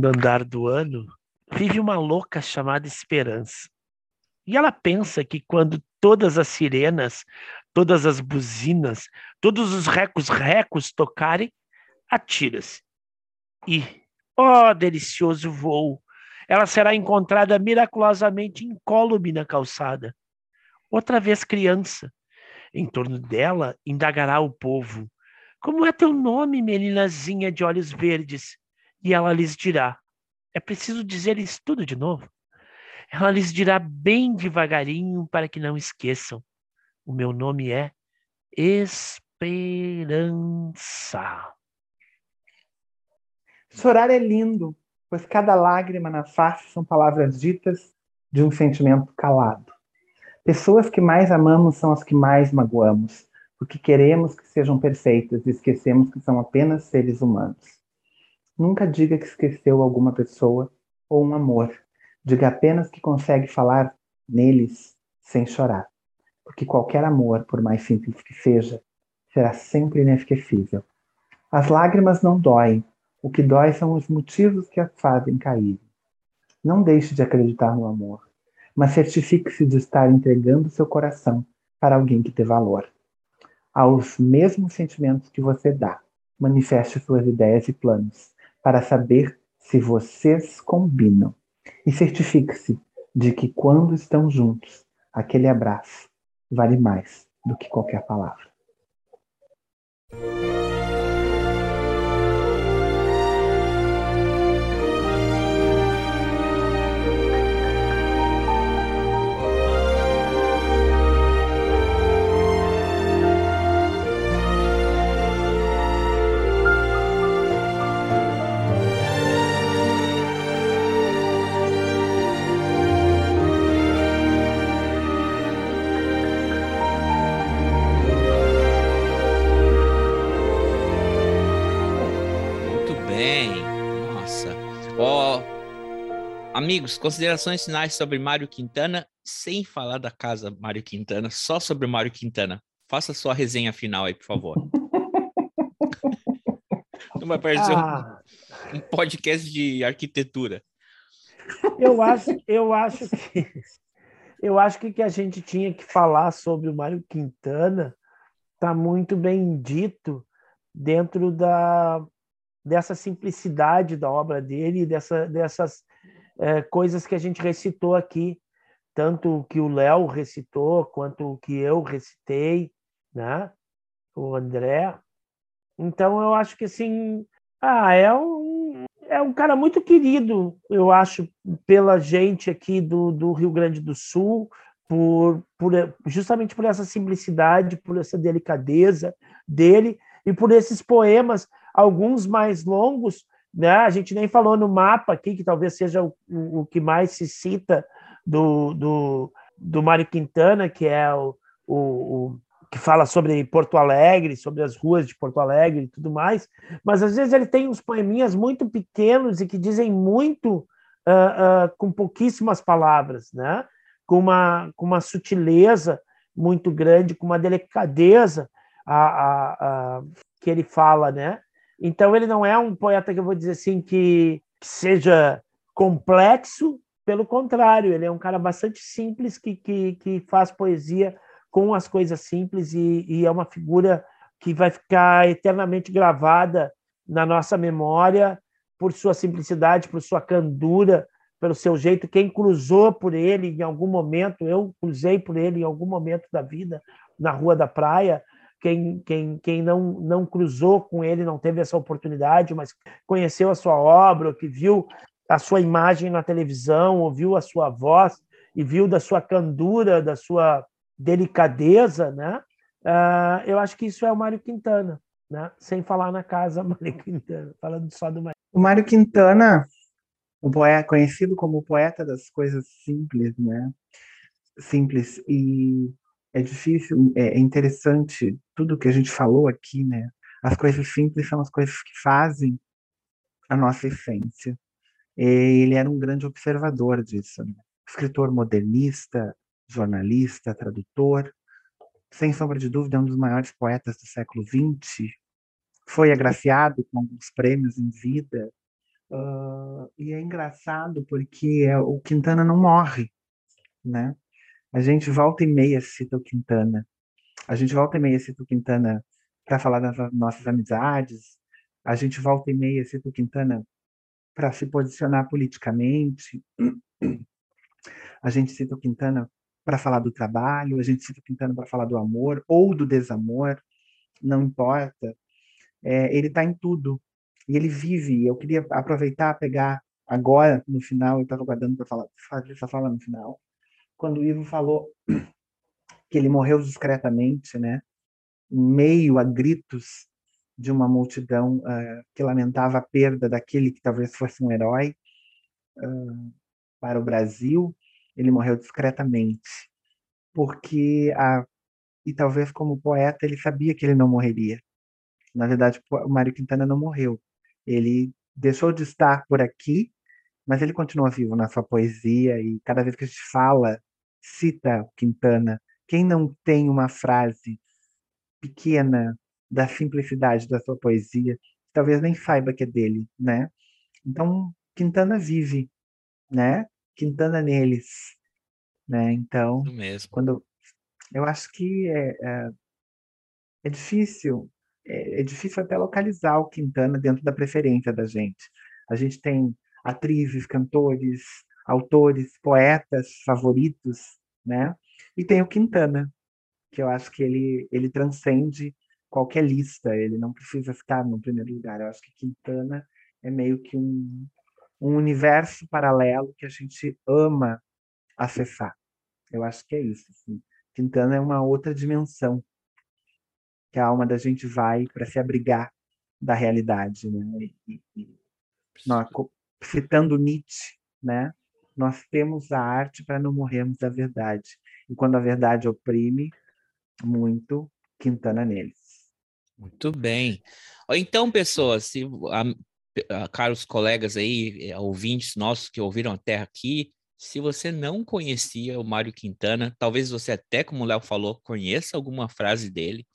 andar do ano, vive uma louca chamada Esperança. E ela pensa que quando todas as sirenas, todas as buzinas, todos os recos-recos tocarem, atira-se. E, ó oh, delicioso voo, ela será encontrada miraculosamente incólume na calçada. Outra vez criança. Em torno dela indagará o povo: Como é teu nome, meninazinha de olhos verdes? E ela lhes dirá: É preciso dizer-lhes tudo de novo. Ela lhes dirá bem devagarinho para que não esqueçam. O meu nome é Esperança. Chorar é lindo, pois cada lágrima na face são palavras ditas de um sentimento calado. Pessoas que mais amamos são as que mais magoamos, porque queremos que sejam perfeitas e esquecemos que são apenas seres humanos. Nunca diga que esqueceu alguma pessoa ou um amor. Diga apenas que consegue falar neles sem chorar, porque qualquer amor, por mais simples que seja, será sempre inesquecível. As lágrimas não doem, o que dói são os motivos que as fazem cair. Não deixe de acreditar no amor, mas certifique-se de estar entregando seu coração para alguém que tem valor. Aos mesmos sentimentos que você dá, manifeste suas ideias e planos para saber se vocês combinam. E certifique-se de que quando estão juntos, aquele abraço vale mais do que qualquer palavra. Amigos, considerações finais sobre Mário Quintana, sem falar da casa Mário Quintana, só sobre Mário Quintana. Faça sua resenha final aí, por favor. Não vai parecer ah. um, um, podcast de arquitetura. Eu acho, eu acho que eu acho que que a gente tinha que falar sobre o Mário Quintana está muito bem dito dentro da dessa simplicidade da obra dele, dessa, dessas é, coisas que a gente recitou aqui, tanto que o Léo recitou, quanto que eu recitei, né? O André. Então, eu acho que, assim, ah, é um, é um cara muito querido, eu acho, pela gente aqui do, do Rio Grande do Sul, por, por, justamente por essa simplicidade, por essa delicadeza dele e por esses poemas, alguns mais longos, né? A gente nem falou no mapa aqui, que talvez seja o, o que mais se cita do, do, do Mário Quintana, que é o, o, o, que fala sobre Porto Alegre, sobre as ruas de Porto Alegre e tudo mais, mas às vezes ele tem uns poeminhas muito pequenos e que dizem muito uh, uh, com pouquíssimas palavras, né? com, uma, com uma sutileza muito grande, com uma delicadeza a, a, a, que ele fala, né? Então ele não é um poeta que eu vou dizer assim que, que seja complexo, pelo contrário, ele é um cara bastante simples que, que, que faz poesia com as coisas simples e, e é uma figura que vai ficar eternamente gravada na nossa memória por sua simplicidade, por sua candura, pelo seu jeito. Quem cruzou por ele em algum momento, eu cruzei por ele em algum momento da vida na Rua da Praia. Quem, quem, quem não, não cruzou com ele, não teve essa oportunidade, mas conheceu a sua obra, que viu a sua imagem na televisão, ouviu a sua voz e viu da sua candura, da sua delicadeza, né? Uh, eu acho que isso é o Mário Quintana, né? Sem falar na casa Mário Quintana, falando só do Mário. O Mário Quintana, o poeta, conhecido como o poeta das coisas simples, né? Simples e é difícil, é interessante tudo que a gente falou aqui, né? As coisas simples são as coisas que fazem a nossa essência. Ele era um grande observador disso, né? escritor modernista, jornalista, tradutor, sem sombra de dúvida, é um dos maiores poetas do século XX. Foi agraciado com alguns prêmios em vida. Uh, e é engraçado porque é, o Quintana não morre, né? A gente volta e meia cita o Quintana. A gente volta e meia cita o Quintana para falar das nossas amizades. A gente volta e meia cita o Quintana para se posicionar politicamente. A gente cita o Quintana para falar do trabalho, a gente cita o Quintana para falar do amor ou do desamor, não importa. É, ele está em tudo. E ele vive. Eu queria aproveitar, pegar agora, no final, eu estava guardando para falar, fazer essa fala no final, quando o Ivo falou que ele morreu discretamente, né? em meio a gritos de uma multidão uh, que lamentava a perda daquele que talvez fosse um herói uh, para o Brasil, ele morreu discretamente, porque a e talvez como poeta ele sabia que ele não morreria. Na verdade, o Mário Quintana não morreu. Ele deixou de estar por aqui, mas ele continua vivo na sua poesia e cada vez que a gente fala, cita Quintana. Quem não tem uma frase pequena da simplicidade da sua poesia, talvez nem saiba que é dele, né? Então, Quintana vive, né? Quintana neles, né? Então, quando eu acho que é, é, é difícil, é, é, difícil até localizar o Quintana dentro da preferência da gente. A gente tem atrizes, cantores, autores, poetas favoritos, né? E tem o Quintana, que eu acho que ele ele transcende qualquer lista, ele não precisa ficar no primeiro lugar. Eu acho que Quintana é meio que um, um universo paralelo que a gente ama acessar. Eu acho que é isso. Assim. Quintana é uma outra dimensão que a alma da gente vai para se abrigar da realidade, né? E, e, nós, citando Nietzsche, né? Nós temos a arte para não morrermos da verdade. E quando a verdade oprime muito, Quintana neles. Muito bem. Então, pessoas, se a, a, caros colegas aí, eh, ouvintes nossos que ouviram até aqui, se você não conhecia o Mário Quintana, talvez você até, como o Léo falou, conheça alguma frase dele.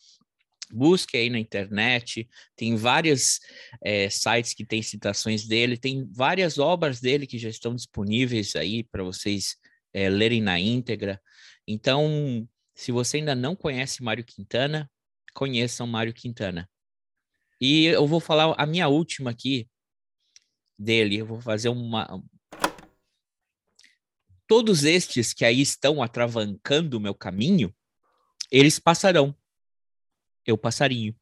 Busque aí na internet, tem vários é, sites que têm citações dele, tem várias obras dele que já estão disponíveis aí para vocês é, lerem na íntegra. Então, se você ainda não conhece Mário Quintana, conheçam Mário Quintana. E eu vou falar a minha última aqui dele. Eu vou fazer uma. Todos estes que aí estão atravancando o meu caminho, eles passarão. Eu passarinho.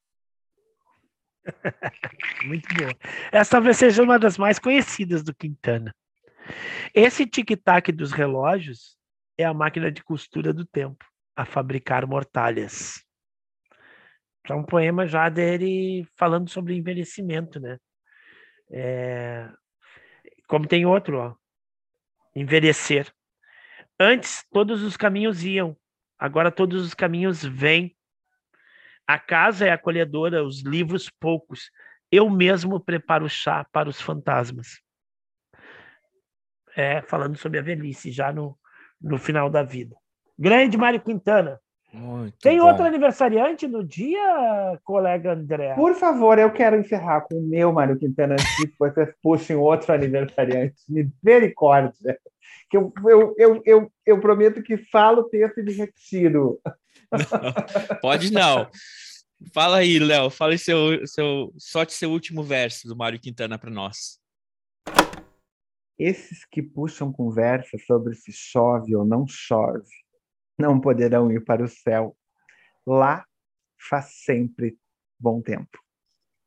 Muito boa. Essa talvez seja uma das mais conhecidas do Quintana. Esse tic-tac dos relógios é a máquina de costura do tempo, a fabricar mortalhas. É um poema já dele falando sobre envelhecimento, né? É... Como tem outro, ó. Envelhecer. Antes todos os caminhos iam, agora todos os caminhos vêm. A casa é acolhedora, os livros poucos. Eu mesmo preparo chá para os fantasmas. É, falando sobre a velhice, já no, no final da vida. Grande Mário Quintana. Muito Tem bom. outro aniversariante no dia, colega André? Por favor, eu quero encerrar com o meu Mário Quintana antes que vocês puxem outro aniversariante. Misericórdia. Que eu, eu, eu, eu, eu prometo que falo o texto e me retiro. Pode não. Fala aí, Léo. Fala aí seu, seu, sorte seu último verso do Mário Quintana para nós. Esses que puxam conversa sobre se chove ou não chove, não poderão ir para o céu. Lá faz sempre bom tempo.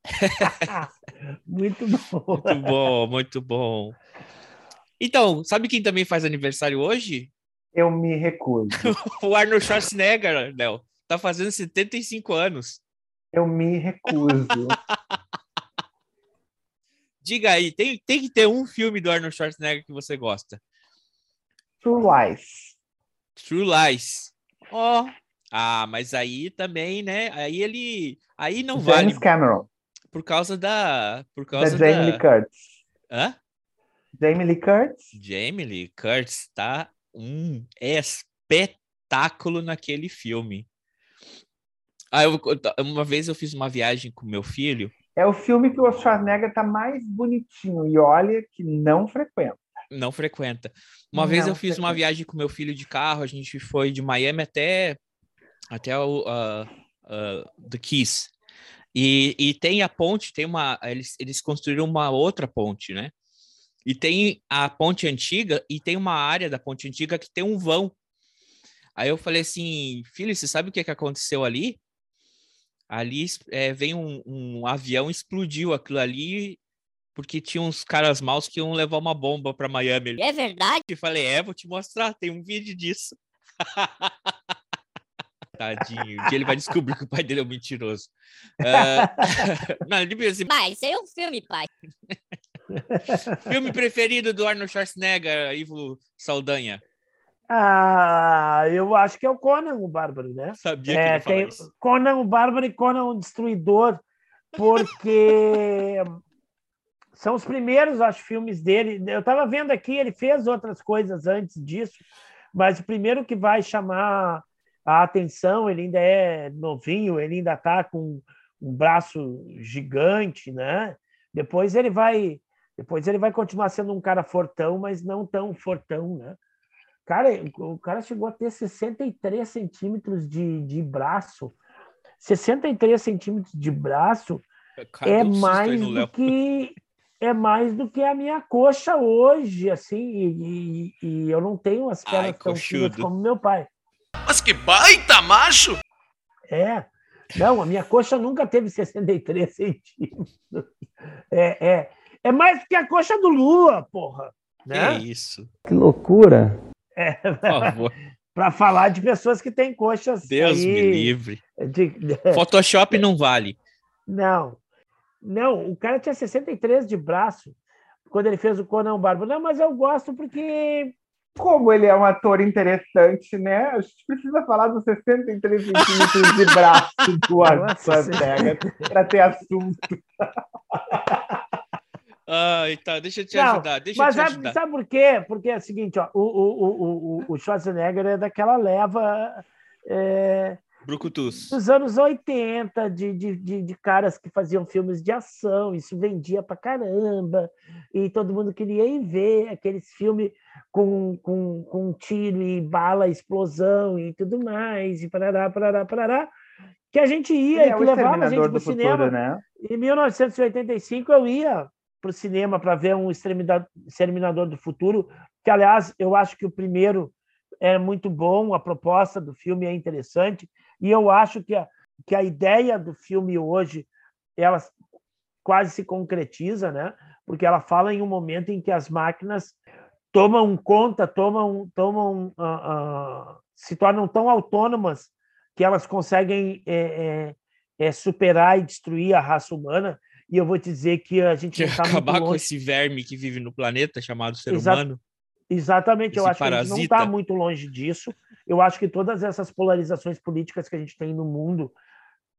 Muito bom. Muito bom, muito bom. Então, sabe quem também faz aniversário hoje? Eu me recuso. O Arnold Schwarzenegger, Léo. Tá fazendo 75 anos. Eu me recuso. Diga aí, tem, tem que ter um filme do Arnold Schwarzenegger que você gosta. True Lies. True Lies. Ó. Ah, mas aí também, né? Aí ele. Aí não vale James Cameron. por causa da. Por Da causa Jamie Lee Curtis. Hã? Jamie Lee Curtis. Jamie Lee Curtis tá um espetáculo naquele filme. Ah, eu, uma vez eu fiz uma viagem com meu filho. É o filme que o Schwarzenegger tá mais bonitinho. E olha que não frequenta. Não frequenta. Uma vez Não eu fiz uma frequenta. viagem com meu filho de carro, a gente foi de Miami até, até o uh, uh, The Keys. E, e tem a ponte, tem uma. Eles, eles construíram uma outra ponte, né? E tem a ponte antiga e tem uma área da ponte antiga que tem um vão. Aí eu falei assim, filho, você sabe o que, que aconteceu ali? Ali é, vem um, um avião, explodiu aquilo ali, porque tinha uns caras maus que iam levar uma bomba para Miami. É verdade? falei, é, vou te mostrar, tem um vídeo disso. Tadinho, um dia ele vai descobrir que o pai dele é um mentiroso. Ah, não, ele pensa assim, Pai, isso aí é um filme, pai. filme preferido do Arnold Schwarzenegger, Ivo Saldanha. Ah, eu acho que é o Conan, o Bárbaro, né? Sabia que É, tem isso. Conan o Bárbaro e Conan o Destruidor, porque são os primeiros, acho, filmes dele. Eu estava vendo aqui, ele fez outras coisas antes disso, mas o primeiro que vai chamar a atenção, ele ainda é novinho, ele ainda está com um braço gigante, né? Depois ele vai, depois ele vai continuar sendo um cara fortão, mas não tão fortão, né? Cara, o cara chegou a ter 63 centímetros de, de braço. 63 centímetros de braço Cadê é mais do Léo? que é mais do que a minha coxa hoje, assim, e, e- e eu não tenho as Ai, pernas tão finas como meu pai. Mas que baita macho! É. Não, a minha coxa nunca teve 63 centímetros. É, é, é mais do que a coxa do Lula, porra. Que Né? isso, Que loucura. É, por favor. para falar de pessoas que têm coxas. Deus aí me livre. de- de- Photoshop não vale. Não. Não, o cara tinha 63 de braço quando ele fez o Conan o Bárbaro. Não, mas eu gosto porque. Como ele é um ator interessante, né? A gente precisa falar dos 63 centímetros de braço do Schwarzenegger para ter assunto. Ai, tá, deixa eu te Não, ajudar, deixa eu Mas te sabe, ajudar. sabe por quê? Porque é o seguinte, ó, o, o, o, o, o Schwarzenegger é daquela leva é, Brucutus. dos anos 80, de, de, de, de caras que faziam filmes de ação, isso vendia pra caramba, e todo mundo queria ir ver aqueles filmes com, com, com tiro e bala, explosão e tudo mais, e parará, parará, parará, que a gente ia e é que o levava a gente pro do cinema. futuro, né? Em 1985 eu ia para o cinema para ver um Exterminador, do Futuro, que aliás eu acho que o primeiro é muito bom, a proposta do filme é interessante e eu acho que a, que a ideia do filme hoje ela quase se concretiza, né? Porque ela fala em um momento em que as máquinas tomam conta, tomam, tomam, uh, uh, se tornam tão autônomas que elas conseguem é, é, é, superar e destruir a raça humana. E eu vou te dizer que a gente que tá acabar com esse verme que vive no planeta chamado ser Exa humano. Exatamente, eu acho parasita. que a gente não está muito longe disso. Eu acho que todas essas polarizações políticas que a gente tem no mundo,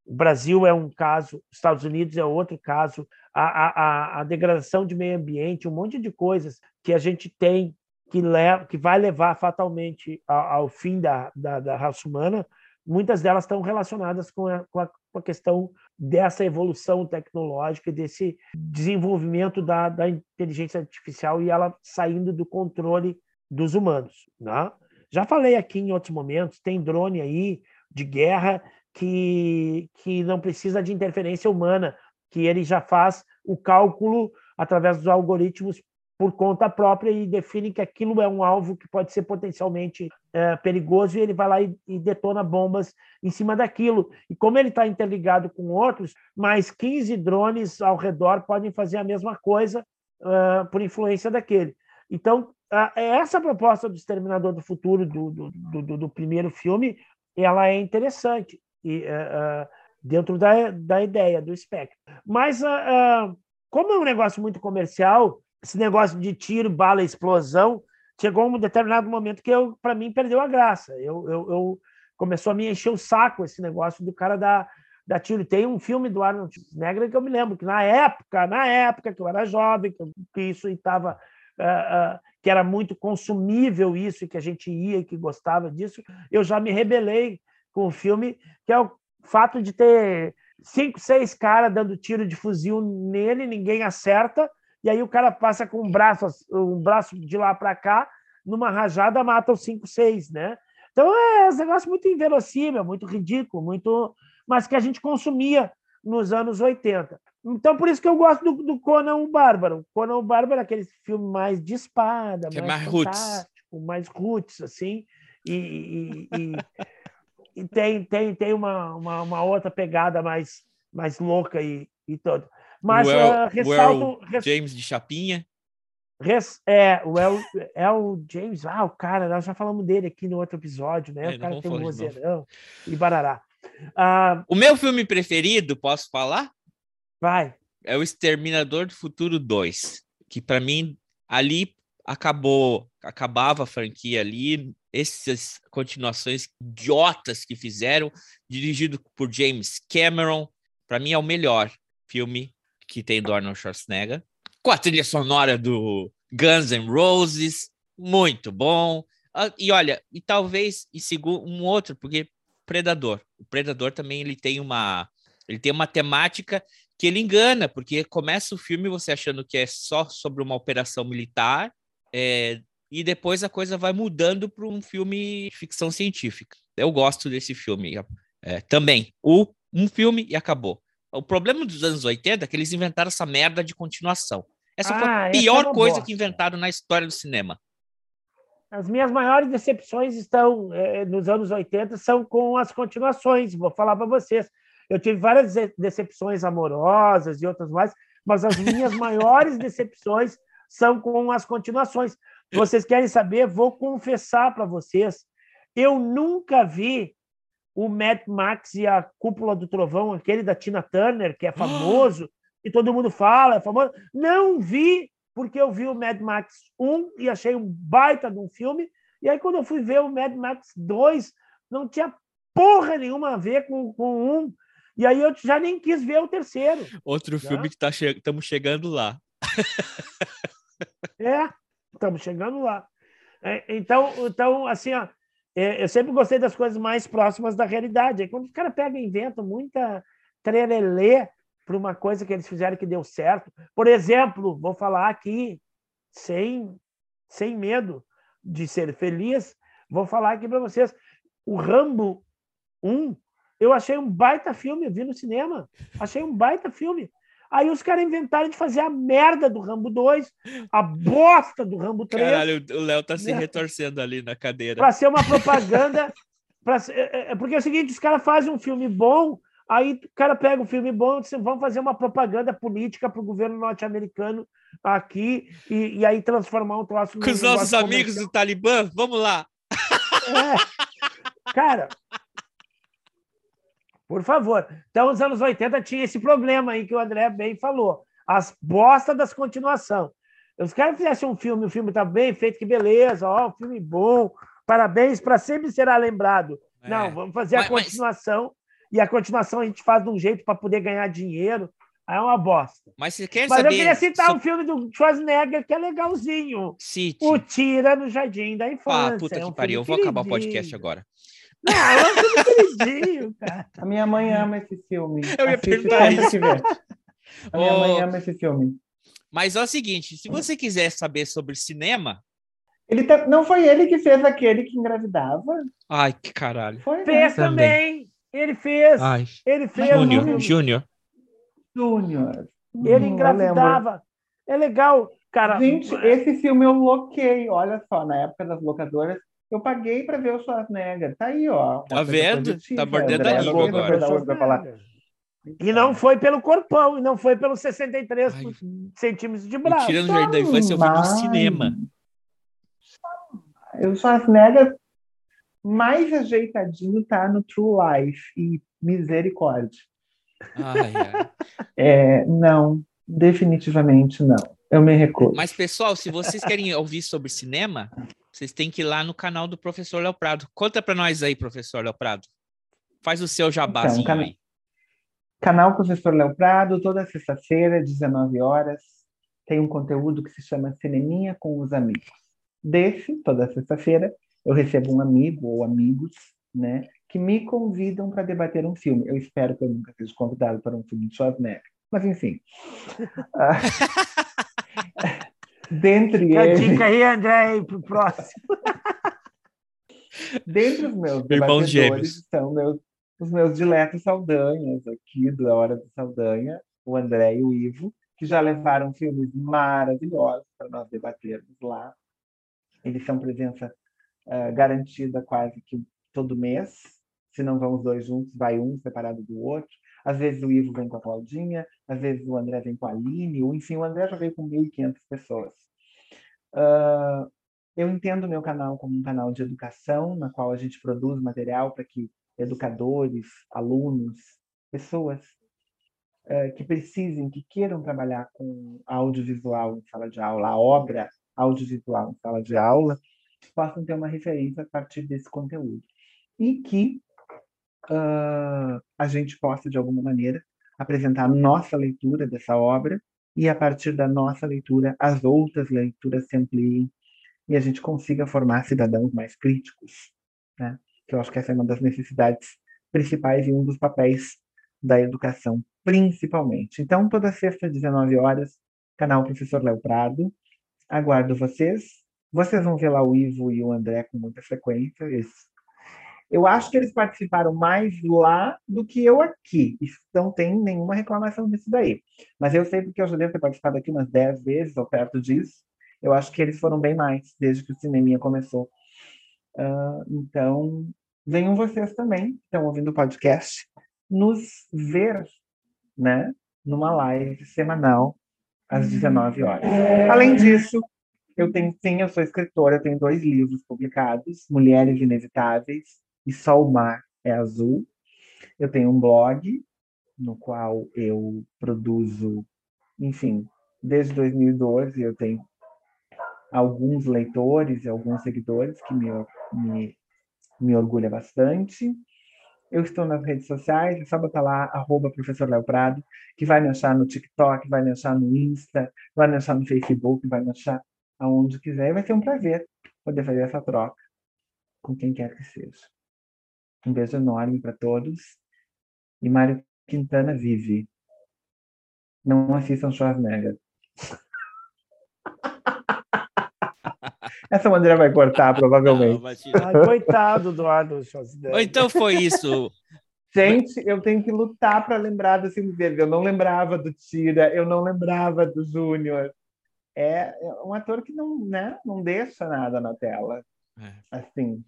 o Brasil é um caso, Estados Unidos é outro caso, a, a, a degradação de meio ambiente, um monte de coisas que a gente tem que, leva, que vai levar fatalmente ao, ao fim da, da, da, raça humana, muitas delas estão relacionadas com a, com a, com a questão dessa evolução tecnológica, desse desenvolvimento da, da inteligência artificial e ela saindo do controle dos humanos. Né? Já falei aqui em outros momentos, tem drone aí de guerra que, que não precisa de interferência humana, que ele já faz o cálculo através dos algoritmos por conta própria e define que aquilo é um alvo que pode ser potencialmente é, perigoso e ele vai lá e, e, detona bombas em cima daquilo. E como ele está interligado com outros, mais 15 drones ao redor podem fazer a mesma coisa uh, por influência daquele. Então, uh, essa proposta do Exterminador do Futuro, do, do, do, do primeiro filme, ela é interessante e, uh, dentro da, da ideia, do espectro. Mas, como é um negócio muito comercial, esse negócio de tiro, bala, explosão, chegou um determinado momento que eu, para mim, perdeu a graça. Eu, eu, eu, começou a me encher o saco esse negócio do cara da, da tiro. Tem um filme do Arnold Schwarzenegger que eu me lembro que na época, na época que eu era jovem, que isso estava uh, uh, que era muito consumível isso, e que a gente ia e que gostava disso, eu já me rebelei com o filme, que é o fato de ter cinco, seis caras dando tiro de fuzil nele, ninguém acerta, e aí o cara passa com um braço, um braço de lá para cá, numa rajada mata os cinco, seis, né? Então é um negócio muito inverossímil, muito ridículo, muito, mas que a gente consumia nos anos 80. Então, por isso que eu gosto do, do Conan o Bárbaro. Conan o Bárbaro é aquele filme mais de espada, que mais, é mais roots. mais roots, assim, e, e, e, e, tem, tem, tem uma, uma, uma, outra pegada mais, mais louca e, e todo. Mas o El, uh, ressalto. El James de Chapinha. Res, é, o El, El James, ah, o cara, nós já falamos dele aqui no outro episódio, né? É, o cara tem um vozeirão e barará. Uh, o meu filme preferido, posso falar? Vai. É o Exterminador do Futuro 2, que para mim ali acabou, acabava a franquia ali, essas continuações idiotas que fizeram, dirigido por James Cameron, para mim é o melhor filme que tem do Arnold Schwarzenegger, com a trilha sonora do Guns N' Roses, muito bom. Ah, e olha, e talvez e segundo um outro, porque Predador. O Predador também ele tem uma ele tem uma temática que ele engana, porque começa o filme você achando que é só sobre uma operação militar, é, e depois a coisa vai mudando para um filme de ficção científica. Eu gosto desse filme é, também. O, um filme e acabou. O problema dos anos 80 é que eles inventaram essa merda de continuação. Essa ah, foi a pior coisa bosta. que inventaram na história do cinema. As minhas maiores decepções estão é, nos anos 80 são com as continuações. Vou falar para vocês. Eu tive várias decepções amorosas e outras mais, mas as minhas maiores decepções são com as continuações. Vocês querem saber? Vou confessar para vocês. Eu nunca vi o Mad Max e a Cúpula do Trovão, aquele da Tina Turner, que é famoso, e todo mundo fala, é famoso. Não vi, porque eu vi o Mad Max 1 e achei um baita de um filme. E aí, quando eu fui ver o Mad Max 2, não tinha porra nenhuma a ver com, com um. E aí eu já nem quis ver o terceiro. Outro tá? filme que tá che estamos chegando lá. é, estamos chegando lá. É, então, então, assim, ó, eu sempre gostei das coisas mais próximas da realidade. Aí quando os caras pegam e inventam muita trelelê para uma coisa que eles fizeram que deu certo. Por exemplo, vou falar aqui, sem, sem medo de ser feliz, vou falar aqui para vocês. O Rambo 1, eu achei um baita filme, eu vi no cinema. Achei um baita filme. Aí os caras inventaram de fazer a merda do Rambo 2, a bosta do Rambo 3. Caralho, o Léo tá se né? retorcendo ali na cadeira. Para ser uma propaganda. pra, é, é, porque é o seguinte: os caras fazem um filme bom, aí o cara pega o um filme bom e diz, vamos fazer uma propaganda política para o governo norte-americano aqui e, e aí transformar um troço Com os nossos amigos do Talibã, vamos lá. É. Cara, por favor. Então, nos anos 80 tinha esse problema aí que o André bem falou. As bostas das continuação. Os caras fizessem um filme, o filme está bem feito, que beleza, ó, um filme bom, parabéns, para sempre será lembrado. É. Não, vamos fazer mas, a continuação, mas... e a continuação a gente faz de um jeito para poder ganhar dinheiro. Aí é uma bosta. Mas você quer Mas saber... eu queria citar so... um filme do Schwarzenegger que é legalzinho. Cite. O Tira no Jardim da Infância. Ah, puta é que um pariu. Eu vou acabar o podcast agora. Não, é queridinho, cara. A minha mãe ama esse filme. Eu ia Assiste perguntar isso. A minha oh... mãe ama esse filme. Mas é o seguinte, se você quiser saber sobre cinema... Ele tá... Não foi ele que fez aquele que engravidava? Ai, que caralho. Foi, fez né? também. Ele fez. Ai. Ele fez. Júnior, Júnior. Júnior. Ele engravidava. É legal, cara. Gente, esse filme eu loquei. Olha só, na época das locadoras, eu paguei para ver o Schwarzenegger. Tá aí, ó. Tá vendo? Tá mordendo a língua agora. E não foi pelo corpão, e não foi pelos 63 Ai. centímetros de braço. Tirando o Jardim da Infância, eu vi no cinema. O Schwarzenegger mais ajeitadinho tá no True Life e misericórdia. Ai, ai. É, não, definitivamente não. Eu me recuso. Mas, pessoal, se vocês querem ouvir sobre cinema, vocês têm que ir lá no canal do professor Léo Prado. Conta para nós aí, professor Léo Prado. Faz o seu jabazinho então, can... aí. Canal Professor Léo Prado, toda sexta-feira, 19 horas, tem um conteúdo que se chama Cineminha com os Amigos. Desse, toda sexta-feira, eu recebo um amigo ou amigos, né, que me convidam para debater um filme. Eu espero que eu nunca seja convidado para um filme de Schwarzenegger. Mas, enfim. Dentre eles... dica aí, André, para o próximo. dentre os meus debatedores são meus, os meus diletos Saldanhas aqui, da Hora do Saldanha, o André e o Ivo, que já levaram filmes maravilhosos para nós debatermos lá. Eles são presença uh, garantida quase que todo mês se não vão os dois juntos, vai um separado do outro. Às vezes o Ivo vem com a Claudinha, às vezes o André vem com a Aline, ou enfim, o André já veio com 1.500 pessoas. Uh, eu entendo o meu canal como um canal de educação, na qual a gente produz material para que educadores, alunos, pessoas uh, que precisem, que queiram trabalhar com audiovisual em sala de aula, a obra audiovisual em sala de aula, possam ter uma referência a partir desse conteúdo. E que uh, a gente possa, de alguma maneira, apresentar nossa leitura dessa obra e, a partir da nossa leitura, as outras leituras se ampliem e a gente consiga formar cidadãos mais críticos, né? que eu acho que essa é uma das necessidades principais e um dos papéis da educação, principalmente. Então, toda sexta, às 19 horas, canal Professor Léo Prado. Aguardo vocês. Vocês vão ver lá o Ivo e o André com muita frequência. Eles eu acho que eles participaram mais lá do que eu aqui. Não tem nenhuma reclamação disso daí. Mas eu sei porque eu já devo ter participado aqui umas 10 vezes ou perto disso. Eu acho que eles foram bem mais desde que o cineminha começou. Uh, então, venham vocês também, estão ouvindo o podcast, nos ver, né? Numa live semanal às 19 horas. Além disso, eu tenho, sim, eu sou escritora, eu tenho dois livros publicados, Mulheres Inevitáveis e só o mar é azul. Eu tenho um blog no qual eu produzo, enfim, desde 2012 eu tenho alguns leitores e alguns seguidores que me, me, me orgulha bastante. Eu estou nas redes sociais, é só botar lá, arroba professor Léo Prado, que vai me achar no TikTok, vai me achar no Insta, vai me achar no Facebook, vai me achar aonde quiser. Vai ser um prazer poder fazer essa troca com quem quer que seja. Um beijo enorme para todos. E Mário Quintana vive. Não assistam Schwarzenegger. Essa maneira vai cortar, provavelmente. Não, Ai, coitado do Arnold Schwarzenegger. Então foi isso. Gente, eu tenho que lutar para lembrar do filme dele. Eu não lembrava do Tira, eu não lembrava do Júnior. É, é um ator que não, né, não deixa nada na tela. É. Assim,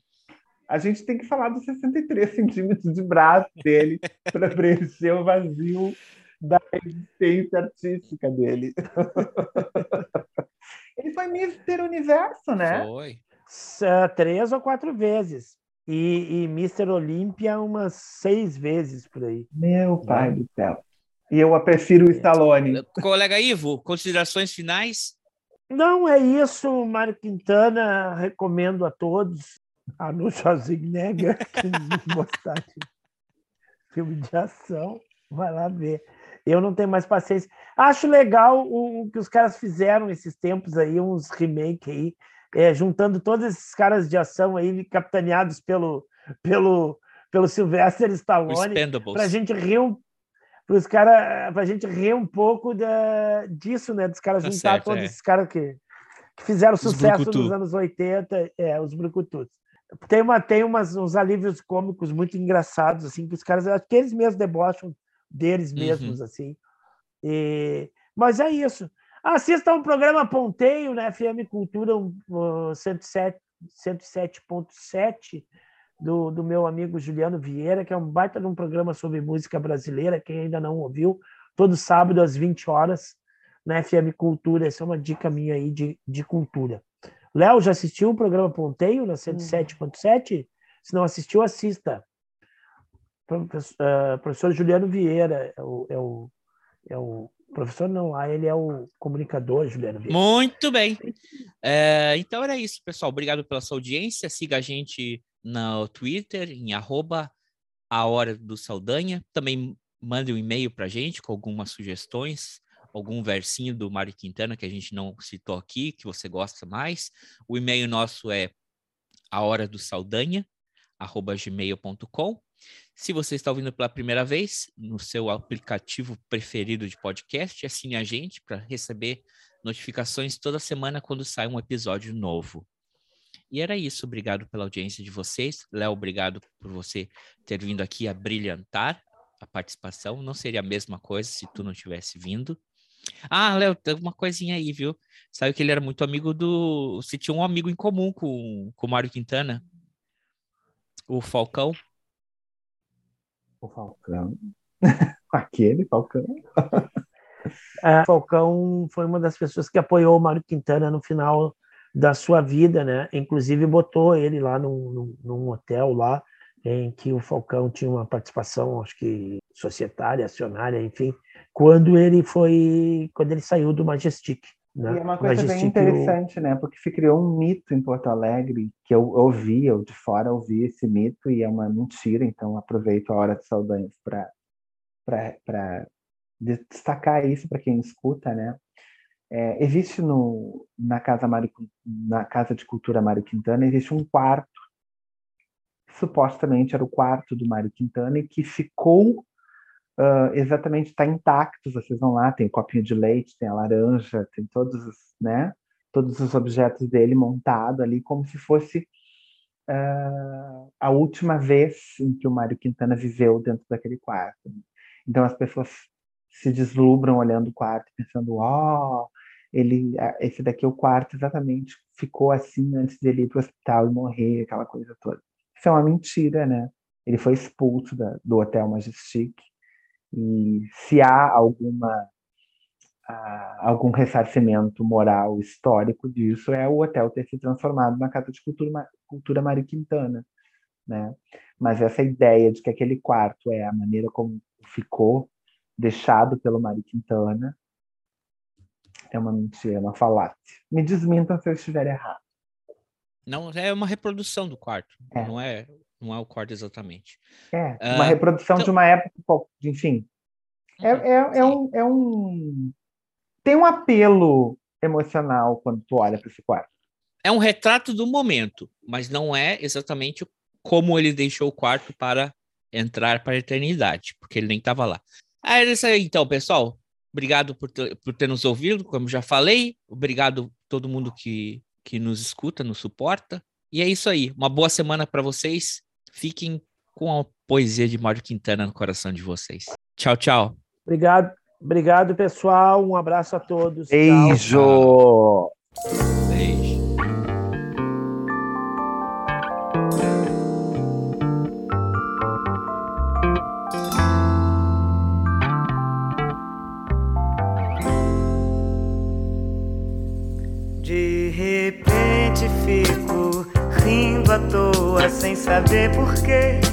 a gente tem que falar dos 63 centímetros de braço dele para preencher o vazio da existência artística dele. Ele foi Mister Universo, né? Foi. S- Três ou quatro vezes. E, e Mr. Olímpia umas seis vezes por aí. Meu pai do céu. E eu prefiro o Stallone. Colega Ivo, considerações finais? Não, é isso, Mário Quintana. Recomendo a todos. Arnold Schwarzenegger, que gostar de filme de ação, vai lá ver. Eu não tenho mais paciência. Acho legal o, o que os caras fizeram esses tempos aí, uns remake aí, é, juntando todos esses caras de ação aí, capitaneados pelo, pelo, pelo Sylvester Stallone, pra gente rir um pros cara, pra gente rir um pouco da, disso, né? Dos caras Tá juntar certo, todos é. esses caras que, que fizeram sucesso nos anos 80, é, os brucutus. Tem, uma, tem umas, uns alívios cômicos muito engraçados, assim, que os caras, acho que eles mesmos debocham deles Uhum. mesmos, assim. E- mas é isso. Assista um programa Ponteio, né? FM Cultura um, 107 107.7 do, do meu amigo Juliano Vieira, que é um baita de um programa sobre música brasileira, quem ainda não ouviu, todo sábado às 20 horas na FM Cultura. Essa é uma dica minha aí de, de cultura. Léo, já assistiu o programa Ponteio na 107.7? Se não assistiu, assista. Professor, ah, professor Juliano Vieira é o, é o, é o professor, não, lá ele é o comunicador, Juliano Vieira. Muito bem. É, então era isso, pessoal. Obrigado pela sua audiência. Siga a gente no Twitter, em arroba a hora do Saldanha. Também mande um e-mail para a gente com algumas sugestões, algum versinho do Mário Quintana que a gente não citou aqui, que você gosta mais. O e-mail nosso é a hora do Saldanha, arroba gmail.com. Se você está ouvindo pela primeira vez, no seu aplicativo preferido de podcast, assine a gente para receber notificações toda semana quando sai um episódio novo. E era isso, obrigado pela audiência de vocês. Léo, obrigado por você ter vindo aqui a brilhantar a participação. Não seria a mesma coisa se tu não tivesse vindo. Ah, Léo, tem uma coisinha aí, viu? Sabe que ele era muito amigo do. Você tinha um amigo em comum com, com o Mário Quintana? O Falcão. O Falcão. Aquele Falcão. É, Falcão foi uma das pessoas que apoiou o Mário Quintana no final da sua vida, né? Inclusive botou ele lá num, num, num hotel lá em que o Falcão tinha uma participação, acho que societária, acionária, enfim, quando ele foi, quando ele saiu do Majestic. Né? E é uma coisa bem Majestic, o- interessante, né? Porque se criou um mito em Porto Alegre que eu ouvi, eu de fora ouvi esse mito e é uma mentira, então aproveito a hora de saudanhas para destacar isso para quem escuta, né? É, existe no, na, casa Mário, na Casa de Cultura Mário Quintana, existe um quarto, supostamente era o quarto do Mário Quintana, e que ficou ah, exatamente, está intacto, vocês vão lá, tem o copinho de leite, tem a laranja, tem todos os, né, todos os objetos dele montado ali, como se fosse ah, a última vez em que o Mário Quintana viveu dentro daquele quarto. Então as pessoas se deslumbram olhando o quarto, pensando, ó, oh, ele, ah, esse daqui é o quarto exatamente, ficou assim antes dele ir para o hospital e morrer, aquela coisa toda. Isso é uma mentira, né? Ele foi expulso da, do Hotel Majestic e se há alguma ah, algum ressarcimento moral histórico disso é o hotel ter se transformado na Casa de Cultura, Cultura Mário Quintana, né? Mas essa ideia de que aquele quarto é a maneira como ficou deixado pelo Mário Quintana é uma mentira, é uma falácia. Me desmintam se eu estiver errado. Não, é uma reprodução do quarto. É. Não é, não é o quarto exatamente. É, uma reprodução de então- uma época, enfim. É, Uhum, é, é, um, é um. Tem um apelo emocional quando tu olha para esse quarto. É um retrato do momento, mas não é exatamente como ele deixou o quarto para entrar para a eternidade, porque ele nem estava lá. Ah, é isso aí, então, pessoal. Obrigado por ter, por ter nos ouvido, como já falei. Obrigado a todo mundo que, que nos escuta, nos suporta. E é isso aí. Uma boa semana para vocês. Fiquem com a poesia de Mário Quintana no coração de vocês. Tchau, tchau. Obrigado, obrigado, pessoal. Um abraço a todos. Tchau. Beijo! Saber porquê.